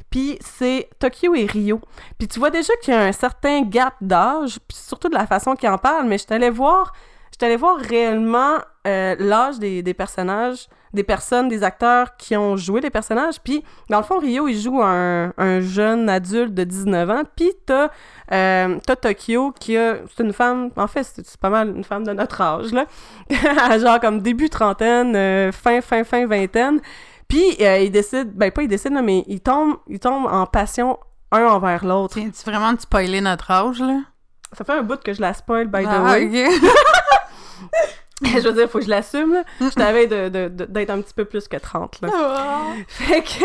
Puis c'est Tokyo et Rio. Puis tu vois déjà qu'il y a un certain gap d'âge, puis surtout de la façon qu'ils en parlent, mais je t'allais voir, je t'allais voir réellement euh, l'âge des, des personnages des personnes, des acteurs qui ont joué les personnages. Puis, dans le fond, Rio, il joue un, un jeune adulte de 19 ans. Puis, t'as euh, t'as Tokyo qui a... C'est une femme... En fait, c'est c'est pas mal une femme de notre âge, là. Genre comme début trentaine, euh, fin, fin, fin vingtaine. Puis, euh, il décide... Ben, pas il décide, là, mais il tombe, il tombe en passion un envers l'autre. Viens-tu vraiment de spoiler notre âge, là? Ça fait un bout que je la spoil, by the Ah, way. ok. je veux dire, faut que je l'assume, là. Je t'avais de, de- de- d'être un petit peu plus que 30, là. Fait que,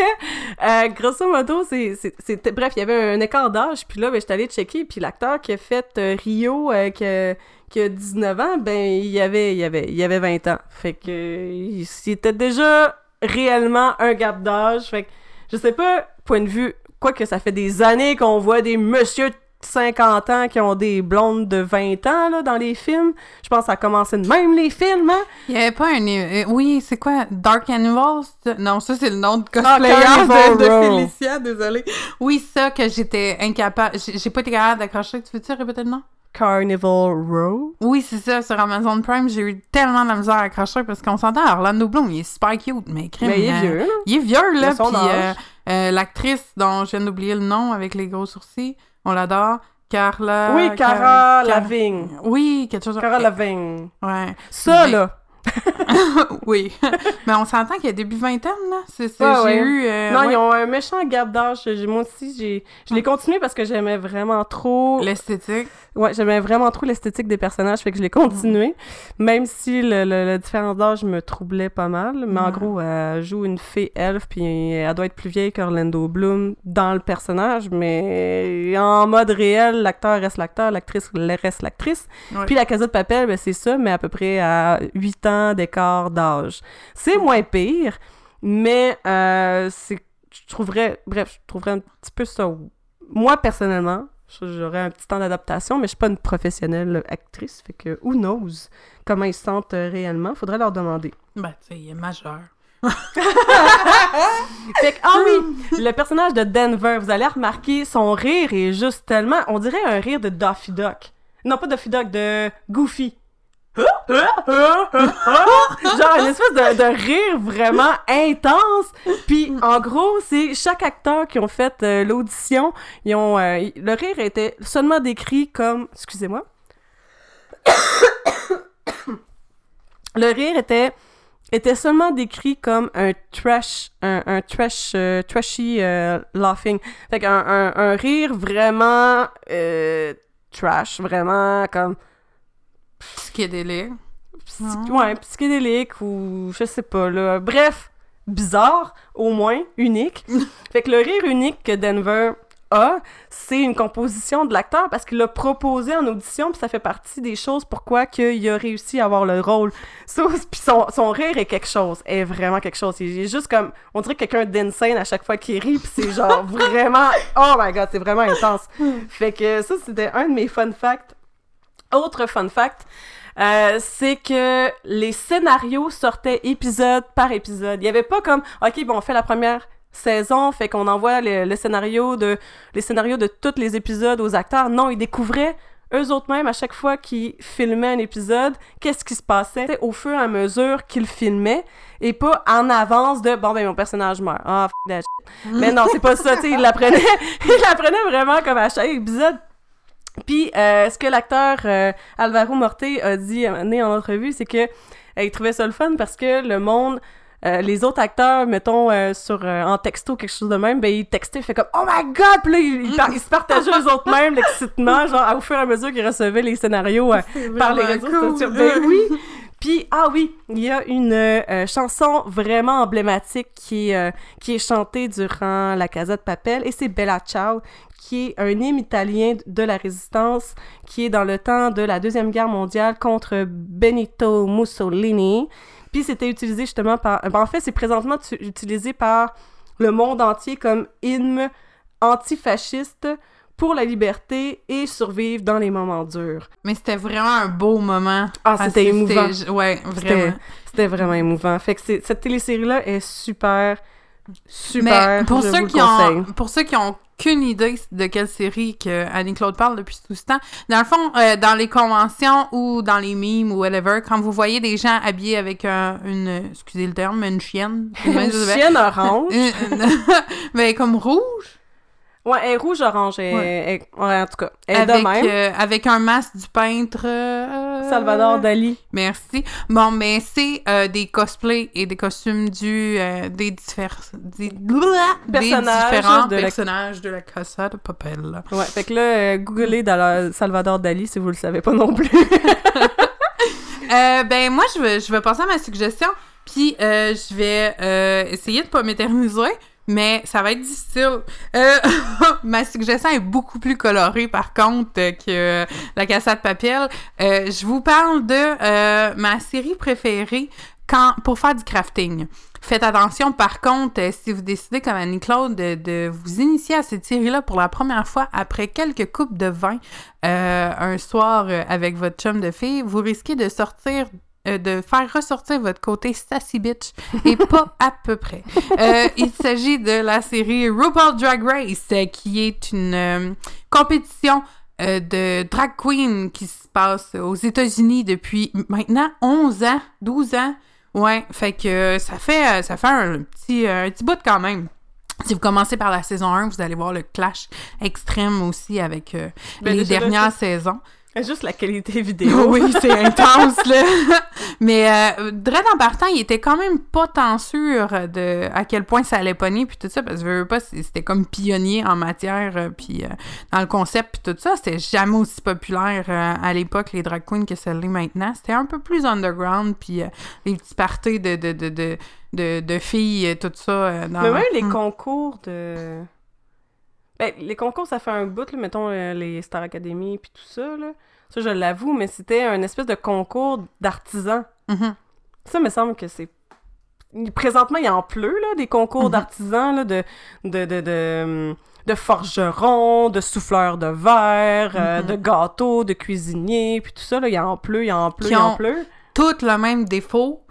euh, grosso modo, c'est, c'est- c'était- bref, il y avait un écart d'âge, puis là, ben, j'étais allée checker, puis l'acteur qui a fait euh, Rio, euh, qui, a, qui a 19 ans, ben, il avait, il avait, il avait 20 ans. Fait que, il, il était déjà réellement un gap d'âge. Fait que, je sais pas, point de vue, quoi que ça fait des années qu'on voit des messieurs de 50 ans qui ont des blondes de 20 ans, là, dans les films. Je pense que ça a commencé de même, les films, hein? Il y avait pas un... euh, oui, c'est quoi? Dark Animals? Non, ça, c'est le nom de cosplayer de, de. Félicia, désolée. Oui, ça, que j'étais incapable... J'ai pas été capable d'accrocher. Tu veux-tu répéter le nom? Carnival Row? Oui, c'est ça, sur Amazon Prime, j'ai eu tellement de la misère à accrocher parce qu'on s'entend, Orlando Bloom, il est super cute, mais Mais il est euh, vieux, là. Il est vieux, là, puis euh, euh, l'actrice dont je viens d'oublier le nom avec les gros sourcils, on l'adore, Carla... Oui, Car- Cara Car- Lavigne. Oui, quelque chose... Cara Lavigne. Ouais. Ça, Mais- là. oui. mais on s'entend qu'il y a début vingtaine, là. C'est, c'est- Ouais, j'ai ouais. eu... euh, non, ouais, ils ont un méchant gap d'âge. Moi aussi, j'ai... je l'ai continué parce que j'aimais vraiment trop... L'esthétique. Ouais, j'aimais vraiment trop l'esthétique des personnages, fait que je l'ai continué. Même si le, le, la différence d'âge me troublait pas mal. Mais en gros, elle joue une fée elfe, puis elle doit être plus vieille qu'Orlando Bloom dans le personnage. Mais en mode réel, l'acteur reste l'acteur, l'actrice reste l'actrice. Puis la Casa de Papel, ben, c'est ça, mais à peu près à 8 ans d'écart d'âge. C'est moins pire, mais euh, c'est, je trouverais, bref, je trouverais un petit peu ça. Moi, personnellement, j'aurais un petit temps d'adaptation, mais je suis pas une professionnelle actrice, fait que who knows comment ils se sentent euh, réellement, faudrait leur demander. Ben, tu sais, il est majeur. Fait que, ah oui, le personnage de Denver, vous allez remarquer, son rire est juste tellement, on dirait un rire de Daffy Duck. Non, pas Daffy Duck, de Goofy. Genre une espèce de, rire vraiment intense. Puis en gros, c'est chaque acteur qui ont fait euh, l'audition, ils ont euh, le rire était seulement décrit comme, excusez-moi. le rire était était seulement décrit comme un trash, un, trash, euh, trashy laughing. Fait qu'un un, un rire vraiment trash, vraiment comme Psychédélique. psy- ouais, psychédélique ou je sais pas là. Bref, bizarre, au moins unique. fait que le rire unique que Denver a, c'est une composition de l'acteur parce qu'il l'a proposé en audition, puis ça fait partie des choses pourquoi qu'il a réussi à avoir le rôle. Puis son, son rire est quelque chose, est vraiment quelque chose. Il est juste comme, on dirait quelqu'un d'insane à chaque fois qu'il rit, puis c'est genre vraiment, oh my god, c'est vraiment intense. Fait que ça, c'était un de mes fun facts. Autre fun fact, euh, c'est que les scénarios sortaient épisode par épisode. Il y avait pas comme, ok, bon, on fait la première saison, fait qu'on envoie le, le scénario de les scénarios de tous les épisodes aux acteurs. Non, ils découvraient eux autres mêmes à chaque fois qu'ils filmaient un épisode, qu'est-ce qui se passait au fur et à mesure qu'ils filmaient et pas en avance de bon ben mon personnage meurt. Ah shit. Mais non, c'est pas ça, tu sais, ils l'apprenaient, ils l'apprenaient vraiment comme à chaque épisode. Puis euh, ce que l'acteur euh, Alvaro Morte a dit à un moment donné en entrevue, c'est que euh, il trouvait ça le fun parce que le monde euh, les autres acteurs, mettons, euh, sur euh, en texto, quelque chose de même, ben, ils textaient, fait comme « Oh my God! » Puis là, ils, ils par- ils se partageaient eux autres mêmes l'excitement, genre, au fur et à mesure qu'ils recevaient les scénarios euh, par les réseaux sociaux. Ben oui! Puis, ah oui, il y a une euh, chanson vraiment emblématique qui, euh, qui est chantée durant la Casa de Papel, et c'est Bella Ciao, qui est un hymne italien de la résistance, qui est dans le temps de la Deuxième Guerre mondiale contre Benito Mussolini. Puis c'était utilisé justement par... ben, en fait, c'est présentement utilisé par le monde entier comme hymne antifasciste pour la liberté et survivre dans les moments durs. Mais c'était vraiment un beau moment. Ah, c'était émouvant. Ouais, vraiment. C'était vraiment émouvant. Fait que cette télésérie-là est super, Super. Mais pour je ceux, vous qui le conseille. ont, pour ceux qui ont aucune idée de quelle série que Annie-Claude parle depuis tout ce temps, dans le fond, euh, dans les conventions ou dans les memes ou whatever, quand vous voyez des gens habillés avec un- une, excusez le terme, une chienne, Une chienne orange. Une- mais comme rouge, Ouais, elle est rouge-orange. Ouais. en tout cas. Elle est avec, de même. euh, avec un masque du peintre... euh, Salvador Dali. Merci. Bon, mais c'est euh, des cosplays et des costumes du des, diffère- des, des Personnages différents de la- personnages de la Casa de Papel. Ouais, fait que là, euh, googlez dans la- Salvador Dali si vous le savez pas non plus. Ben moi je vais je vais passer à ma suggestion, puis je vais essayer de pas m'éterniser. Mais ça va être difficile. Euh, ma suggestion est beaucoup plus colorée, par contre, euh, que la Casa de Papel. Euh, je vous parle de ma série préférée quand, pour faire du crafting. Faites attention, par contre, si vous décidez, comme Annie-Claude, de, de vous initier à cette série-là pour la première fois après quelques coupes de vin un soir avec votre chum de fille, vous risquez de sortir euh, de faire ressortir votre côté sassy bitch et pas à peu près. Euh, il s'agit de la série RuPaul Drag Race euh, qui est une compétition euh, de drag queen qui se passe aux États-Unis depuis maintenant 11 ans, 12 ans. Ouais, fait que ça fait ça fait un petit un petit bout quand même. Si vous commencez par la saison 1, vous allez voir le clash extrême aussi avec euh, Ben, les dernières saisons. Juste la qualité vidéo. oui, c'est intense, là. Mais euh, Dredd en partant, il était quand même pas tant sûr de à quel point ça allait pogner, puis tout ça, parce que je veux pas, c'était comme pionnier en matière, euh, puis euh, dans le concept, puis tout ça. C'était jamais aussi populaire euh, à l'époque, les drag queens, que ça l'est maintenant. C'était un peu plus underground, puis euh, les petits parties de, de, de, de, de, filles, tout ça. dans... Mais même les Mm. concours de. Ben, les concours, ça fait un bout, là, mettons euh, les Star Academy puis tout ça, là. Ça, je l'avoue, mais c'était un espèce de concours d'artisans. Mhm. Ça me semble que c'est. Présentement, il en pleut, là, des concours Mhm. d'artisans, de, de, de, de, de forgerons, de souffleurs de verre, euh, Mhm. de gâteaux, de cuisiniers, puis tout ça, là, il en pleut, il en pleut, il en ont- pleut. tout le même défaut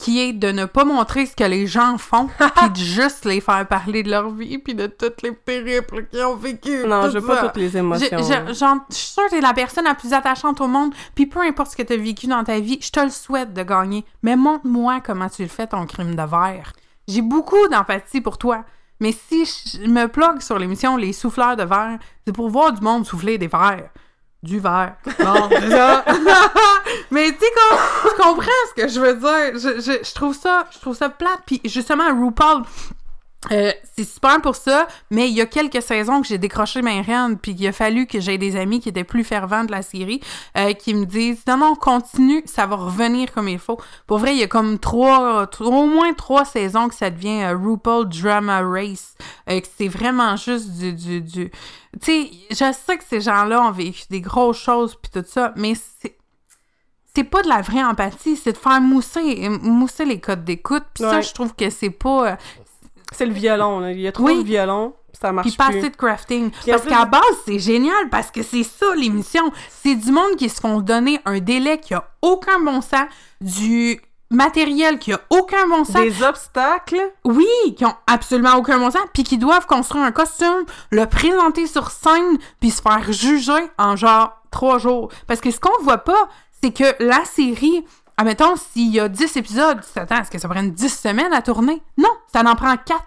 qui est de ne pas montrer ce que les gens font puis de juste les faire parler de leur vie puis de toutes les périples qu'ils ont vécu Non, je veux pas toutes les émotions. je suis sûre que t'es la personne la plus attachante au monde, puis peu importe ce que t'as vécu dans ta vie, je te le souhaite de gagner. Mais montre-moi comment tu le fais, ton crime de verre. J'ai beaucoup d'empathie pour toi, mais si je me plug sur l'émission Les souffleurs de verre, c'est pour voir du monde souffler des verres. Du verre. Non, c'est ça. mais tu sais, comme, tu comprends ce que je veux dire. Je, je, je trouve ça, je trouve ça plate. Puis justement, RuPaul, euh, c'est super pour ça, mais il y a quelques saisons que j'ai décroché mes rênes, puis il a fallu que j'ai des amis qui étaient plus fervents de la série, euh, qui me disent non non continue, ça va revenir comme il faut. Pour vrai, il y a comme trois, trois- au moins trois saisons que ça devient euh, RuPaul Drama Race, que c'est vraiment juste du du, du... tu sais, je sais que ces gens-là ont vécu des grosses choses puis tout ça, mais c'est c'est pas de la vraie empathie, c'est de faire mousser, mousser les codes d'écoute. Puis ça, je trouve que c'est pas. C'est le violon, là. Il y a trop Oui. de violon, ça marche Puis pas assez de crafting. parce plus- qu'à base, c'est génial parce que c'est ça l'émission. C'est du monde qui se font donner un délai qui a aucun bon sens, du matériel qui a aucun bon sens. Des obstacles? Oui, qui ont absolument aucun bon sens, puis qui doivent construire un costume, le présenter sur scène, puis se faire juger en genre trois jours. Parce que ce qu'on voit pas, c'est que la série, admettons, s'il y a 10 épisodes, tu t'attends, est-ce que ça prend 10 semaines à tourner? Non, ça en prend 4.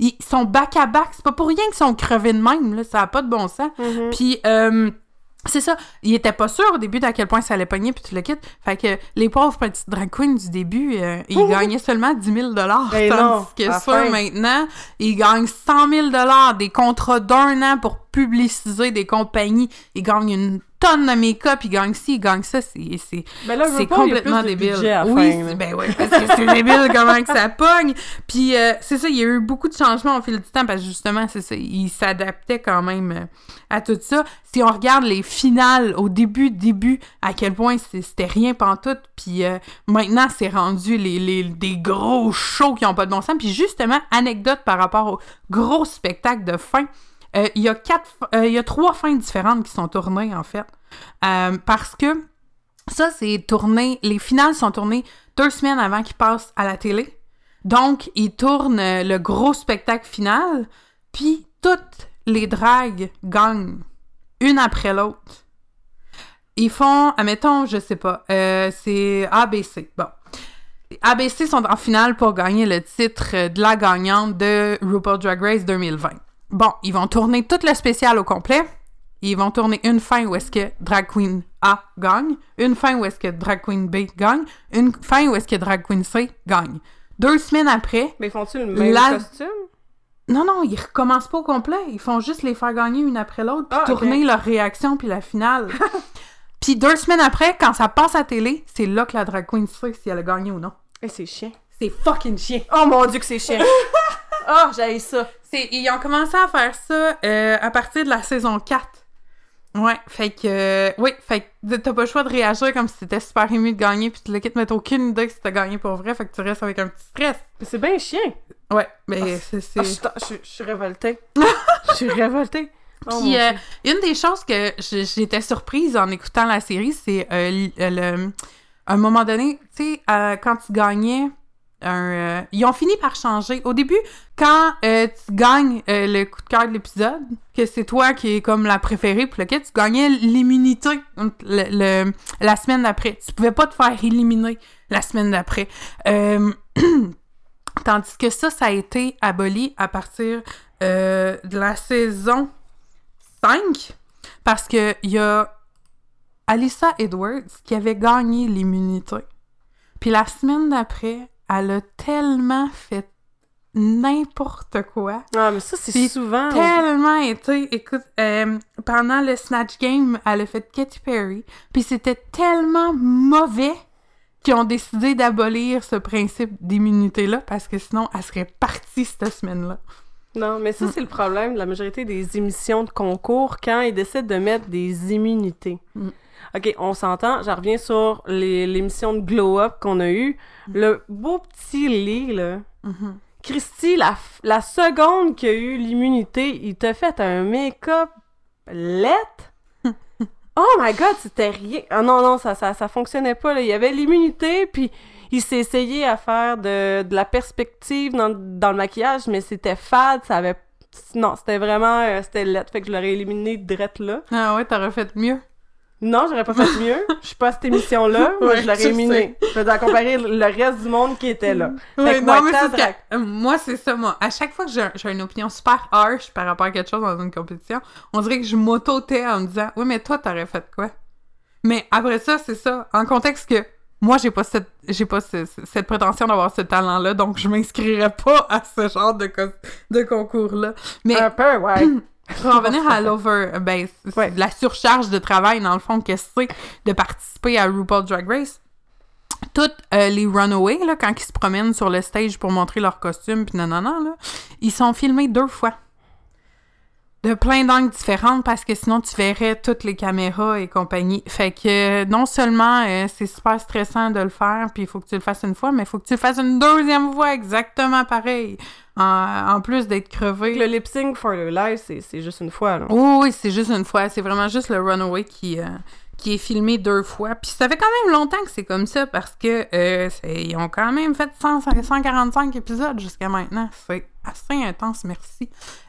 Ils sont back-à-back. C'est pas pour rien qu'ils sont crevés de même, là. Ça a pas de bon sens. Mhm. Puis, euh, c'est ça. Il était pas sûr au début d'à quel point ça allait pogner, puis tu le quittes. Fait que les pauvres petites drag queens du début, euh, ils gagnaient seulement 10 000 Ben Tandis non, que à ça, maintenant, ils gagnent 100 000 des contrats d'un an pour publiciser des compagnies. Ils gagnent une tonne de make-up, ils gagnent ci, ils gagnent ça. C'est Ben complètement débile. oui, fin, ben oui, parce que c'est débile comment que ça pogne. Puis euh, c'est ça, il y a eu beaucoup de changements au fil du temps parce que justement, c'est ça, ils s'adaptaient quand même euh, à tout ça. Si on regarde les finales au début, début, à quel point c'était rien pantoute, puis euh, maintenant c'est rendu les, les, des gros shows qui ont pas de bon sens. Puis justement, anecdote par rapport au gros spectacle de fin. Euh, Il y a quatre, euh, y a trois fins différentes qui sont tournées en fait, Euh, parce que ça c'est tourné, les finales sont tournées deux semaines avant qu'ils passent à la télé. Donc, ils tournent le gros spectacle final, puis toutes les dragues gagnent, une après l'autre. Ils font, admettons, je sais pas, c'est ABC. Bon. ABC sont en finale pour gagner le titre de la gagnante de RuPaul Drag Race 2020. Bon, ils vont tourner tout le spécial au complet. Ils vont tourner une fin où est-ce que Drag Queen A gagne, une fin où est-ce que Drag Queen B gagne, une fin où est-ce que Drag Queen C gagne. Deux semaines après, Mais font-tu le même La- costume? non, non, ils recommencent pas au complet. Ils font juste les faire gagner une après l'autre, puis Ah, tourner leur réaction, puis la finale. puis deux semaines après, quand ça passe à télé, c'est là que la drag queen sait si elle a gagné ou non. Eh, c'est chiant. C'est fucking chien. Oh mon dieu que c'est chiant. oh, j'ai ça. C'est, ils ont commencé à faire ça euh, à partir de la saison 4. Ouais, fait que... euh, oui, fait que t'as pas le choix de réagir comme si t'étais super ému de gagner, puis tu le quittes, mais t'as aucune idée que si t'as gagné pour vrai, fait que tu restes avec un petit stress. C'est bien chiant. Ouais, mais Ah, c'est... c'est... Ah, je, suis- je, je suis révoltée. Je suis révoltée. Oh, Puis mon euh, une des choses que j'étais surprise en écoutant la série, c'est euh, un moment donné, tu sais, euh, quand tu gagnais euh, ils ont fini par changer. Au début, quand euh, tu gagnes euh, le coup de cœur de l'épisode, que c'est toi qui est comme la préférée, puis lequel tu gagnais l'immunité la semaine d'après. Tu pouvais pas te faire éliminer la semaine d'après. Tandis que ça, ça a été aboli à partir de la saison 5 parce que il y a Alyssa Edwards qui avait gagné l'immunité. Puis la semaine d'après, elle a tellement fait n'importe quoi. Ah, mais ça, c'est souvent. Tellement été, écoute, euh, pendant le Snatch Game, elle a fait Katy Perry, puis c'était tellement mauvais qu'ils ont décidé d'abolir ce principe d'immunité-là, parce que sinon, elle serait partie cette semaine-là. Non, mais Mm. ça, c'est le problème de la majorité des émissions de concours quand ils décident de mettre des immunités. Mm. OK, on s'entend. Je reviens sur l'émission de Glow Up qu'on a eue. Mm. Le beau petit lit, là. Mhm. Christy, la, la seconde qu'il a eu l'immunité, il t'a fait un make-up lettre. oh my god, c'était rien. Ah non, non, ça, ça, ça fonctionnait pas. Là. Il y avait l'immunité, puis il s'est essayé à faire de, de la perspective dans, dans le maquillage, mais c'était fade, ça avait. Non, c'était vraiment. euh, c'était lettre, fait que je l'aurais éliminé direct là. Ah ouais, t'aurais fait mieux. Non, j'aurais pas fait mieux. Je suis pas à cette émission-là, mais Ouais, je l'aurais je éliminé. Je faisais comparer le reste du monde qui était là. Ouais, non, mais c'est moi, c'est ça, moi. À chaque fois que j'ai une opinion super harsh par rapport à quelque chose dans une compétition, on dirait que je m'auto-tais en me disant « Oui, mais toi, t'aurais fait quoi? » Mais après ça, c'est ça. En contexte que moi, j'ai pas cette, j'ai pas ce- ce- cette prétention d'avoir ce talent-là, donc je m'inscrirais pas à ce genre de, co- de concours-là. Mais Un peu, ouais. pour en revenir à l'over, ben, Ouais. la surcharge de travail, dans le fond, que c'est de participer à RuPaul Drag Race. Toutes euh, les runaways, là, quand ils se promènent sur le stage pour montrer leur costume, puis nanana, là, ils sont filmés deux fois. De plein d'angles différents, parce que sinon tu verrais toutes les caméras et compagnie. Fait que non seulement euh, c'est super stressant de le faire, puis il faut que tu le fasses une fois, mais il faut que tu le fasses une deuxième fois exactement pareil. En, en plus d'être crevé. Le lip sync for your life, c'est c'est juste une fois. Là. Oui, oui, c'est juste une fois. C'est vraiment juste le Runaway qui, euh, qui est filmé deux fois. Puis ça fait quand même longtemps que c'est comme ça parce que euh, c'est- ils ont quand même fait 100 145 épisodes jusqu'à maintenant. C'est assez intense, merci.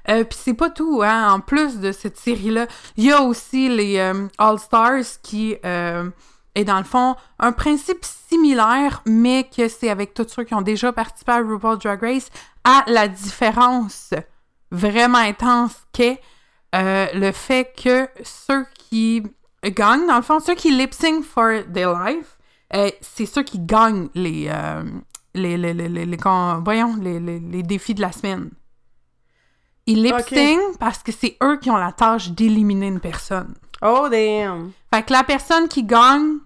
Euh, Puis c'est pas tout, hein. En plus de cette série-là, il y a aussi les euh, All-Stars qui euh, est dans le fond un principe similaire, mais que c'est avec tous ceux qui ont déjà participé à RuPaul Drag Race, à la différence vraiment intense qu'est euh, le fait que ceux qui gagnent, dans le fond, ceux qui lip sync for their life, euh, c'est ceux qui gagnent les, les, les, les, les- voyons, les, les, les défis de la semaine. Ils lip parce que c'est eux qui ont la tâche d'éliminer une personne. Oh, damn. Fait que la personne qui gagne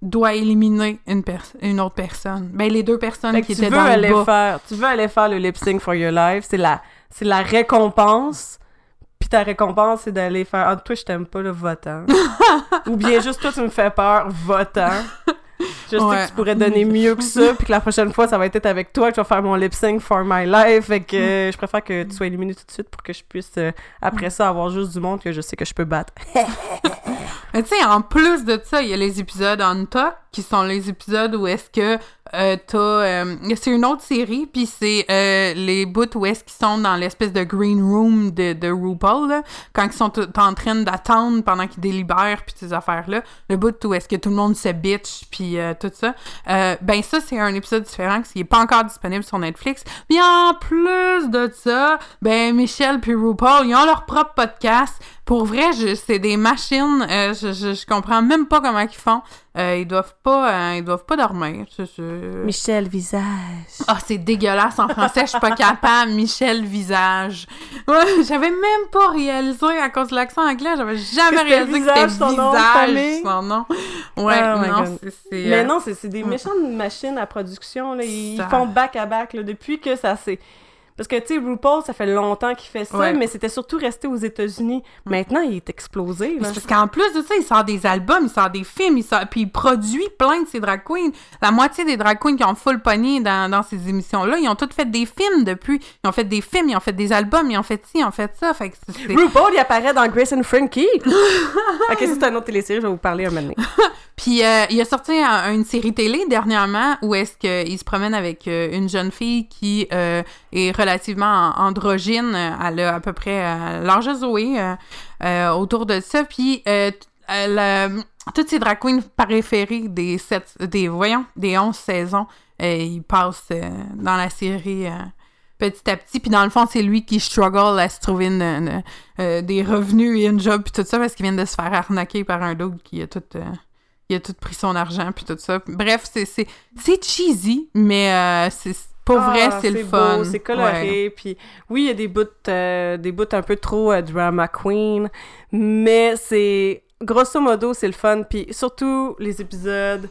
doit éliminer une, une autre personne. Ben, les deux personnes Fait qui étaient veux dans le aller bas. faire, tu veux aller faire le lip sync for your life, c'est la, c'est la récompense. Puis ta récompense, c'est d'aller faire Ah, toi, je t'aime pas, le votant. Ou bien juste toi, tu me fais peur, votant. Je sais que tu pourrais donner mieux que ça, puis que la prochaine fois, ça va être avec toi que je vais faire mon lip sync for my life. Fait que euh, je préfère que tu sois éliminé tout de suite pour que je puisse, euh, après ça, avoir juste du monde que je sais que je peux battre. Mais tu sais, en plus de ça, il y a les épisodes on top, qui sont les épisodes où est-ce que euh, t'as, euh, c'est une autre série, puis c'est euh, les bouts où est-ce qu'ils sont dans l'espèce de green room de, de RuPaul, là, quand ils sont en train d'attendre pendant qu'ils délibèrent, puis ces affaires-là. Le bout où est-ce que tout le monde se bitch, puis euh, tout ça. Euh, ben ça, c'est un épisode différent qui est pas encore disponible sur Netflix. Puis en plus de ça, ben Michel puis RuPaul, ils ont leur propre podcast. Pour vrai, c'est des machines. euh, je, je, je comprends même pas comment ils font. Euh, ils doivent pas, euh, ils doivent pas dormir. Michel Visage. ah, c'est dégueulasse en français, je suis pas capable. Michel Visage. Ouais, j'avais même pas réalisé à cause de l'accent anglais, j'avais jamais Que c'était réalisé que Visage, c'était son nom de Visage son nom. Ouais, Oh non, c'est. Mais non, c'est c'est des méchantes machines à production. Là. Ils Ça- font back à back là, depuis que ça s'est. Parce que, tu sais, RuPaul, ça fait longtemps qu'il fait ça, Ouais. mais c'était surtout resté aux États-Unis. Maintenant, il est explosé. Là. parce qu'en plus de ça, il sort des albums, il sort des films, il sort... puis il produit plein de ces drag queens. La moitié des drag queens qui ont full pogné dans, dans ces émissions-là, ils ont toutes fait des films depuis. Ils ont fait des films, ils ont fait des albums, ils ont fait ci, ils ont fait ça. Fait que RuPaul, il apparaît dans Grace and Frankie. ok, c'est une autre télésérie, je vais vous parler un moment donné. Puis euh, il a sorti un- une série télé dernièrement où est-ce qu'il se promène avec euh, une jeune fille qui euh, est relativement an- androgyne. Elle a à peu près euh, l'âge de Zoé autour de ça. Puis toutes ces drag queens préférées des sept, des voyons, des 11 saisons, ils passent dans la série. petit à petit, puis dans le fond, c'est lui qui struggle à se trouver des revenus et une job, puis tout ça, parce qu'il vient de se faire arnaquer par un dude qui a tout, il a tout pris son argent puis tout ça. Bref, c'est c'est c'est cheesy, mais euh, c'est pour Ah, vrai, c'est le fun. c'est coloré. Puis oui, il y a des bouts, euh, des bouts un peu trop euh, drama queen, mais c'est grosso modo c'est le fun. Puis surtout les épisodes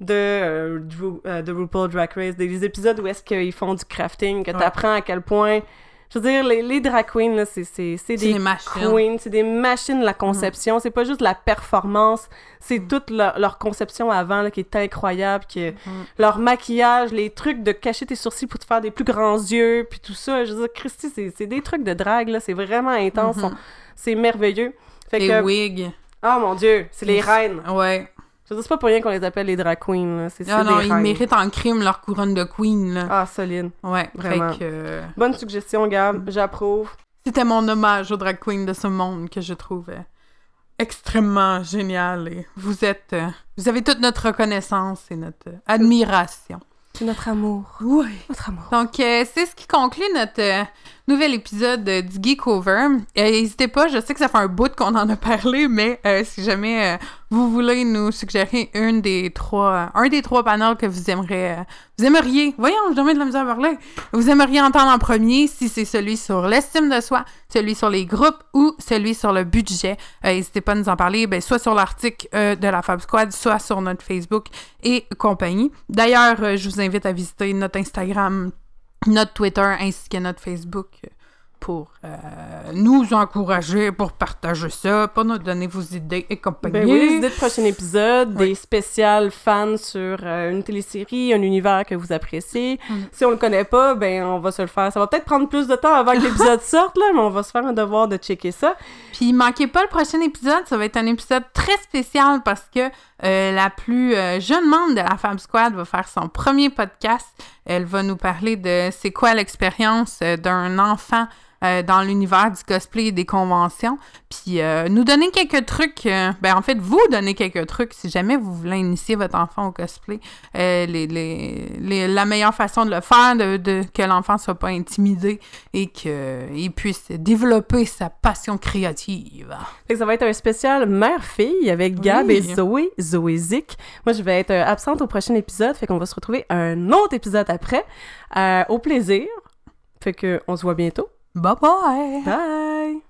de euh, Drew- euh, de RuPaul Drag Race, des les épisodes où est-ce qu'ils font du crafting, que Ouais. t'apprends à quel point. Je veux dire, les, les drag queens, là, c'est c'est- c'est des des machines. queens, c'est des machines de la conception. C'est pas juste la performance, c'est toute leur, leur conception avant là, qui est incroyable, que Mhm. leur maquillage, les trucs de cacher tes sourcils pour te faire des plus grands yeux, puis tout ça. Je veux dire, Christy, c'est c'est des trucs de drague, là. C'est vraiment intense. Mhm. on- C'est merveilleux. Fait Les que, wigs. oh mon Dieu, c'est les reines. Ouais. Je veux dire, c'est pas pour rien qu'on les appelle les drag queens, là. C'est c'est Ah non, des ils reines. méritent en crime leur couronne de queen, là. Ah, solide. Ouais, vraiment. Que, euh, Bonne suggestion, Gab. J'approuve. C'était mon hommage aux drag queens de ce monde que je trouve euh, extrêmement génial. Et vous êtes... euh, vous avez toute notre reconnaissance et notre euh, admiration. C'est notre amour. Oui. Notre amour. Donc, euh, c'est ce qui conclut notre euh, nouvel épisode euh, du Geek Over. Euh, N'hésitez pas, je sais que ça fait un bout qu'on en a parlé, mais euh, si jamais vous voulez nous suggérer une des trois, un des trois panels que vous aimeriez, vous aimeriez, voyons, je de la misère à parler, vous aimeriez entendre en premier, si c'est celui sur l'estime de soi, celui sur les groupes ou celui sur le budget, n'hésitez pas à nous en parler, ben, soit sur l'article de la Fab Squad, soit sur notre Facebook et compagnie. D'ailleurs, je vous invite à visiter notre Instagram, notre Twitter ainsi que notre Facebook pour euh, nous encourager, pour partager ça, pour nous donner vos idées et compagnie. Ben oui, les idées de prochain épisode, Oui. des spéciales fans sur euh, une télésérie, un univers que vous appréciez. Mm. Si on le connaît pas, ben on va se le faire. Ça va peut-être prendre plus de temps avant que l'épisode sorte, là, mais on va se faire un devoir de checker ça. Puis manquez pas le prochain épisode, ça va être un épisode très spécial parce que euh, la plus euh, jeune membre de la Fab Squad va faire son premier podcast. Elle va nous parler de c'est quoi l'expérience euh, d'un enfant euh, dans l'univers du cosplay et des conventions. Puis euh, nous donner quelques trucs, euh, ben en fait vous donner quelques trucs si jamais vous voulez initier votre enfant au cosplay. Les, les, les- la meilleure façon de le faire, de, de- que l'enfant soit pas intimidé et qu'il puisse développer sa passion créative. Ça va être un spécial mère-fille avec Gab Oui. et Zoé, Zoé Zik. Moi, je vais être absente au prochain épisode, fait qu'on va se retrouver un autre épisode après. Euh, au plaisir. Fait que on se voit bientôt. Bye-bye. Bye.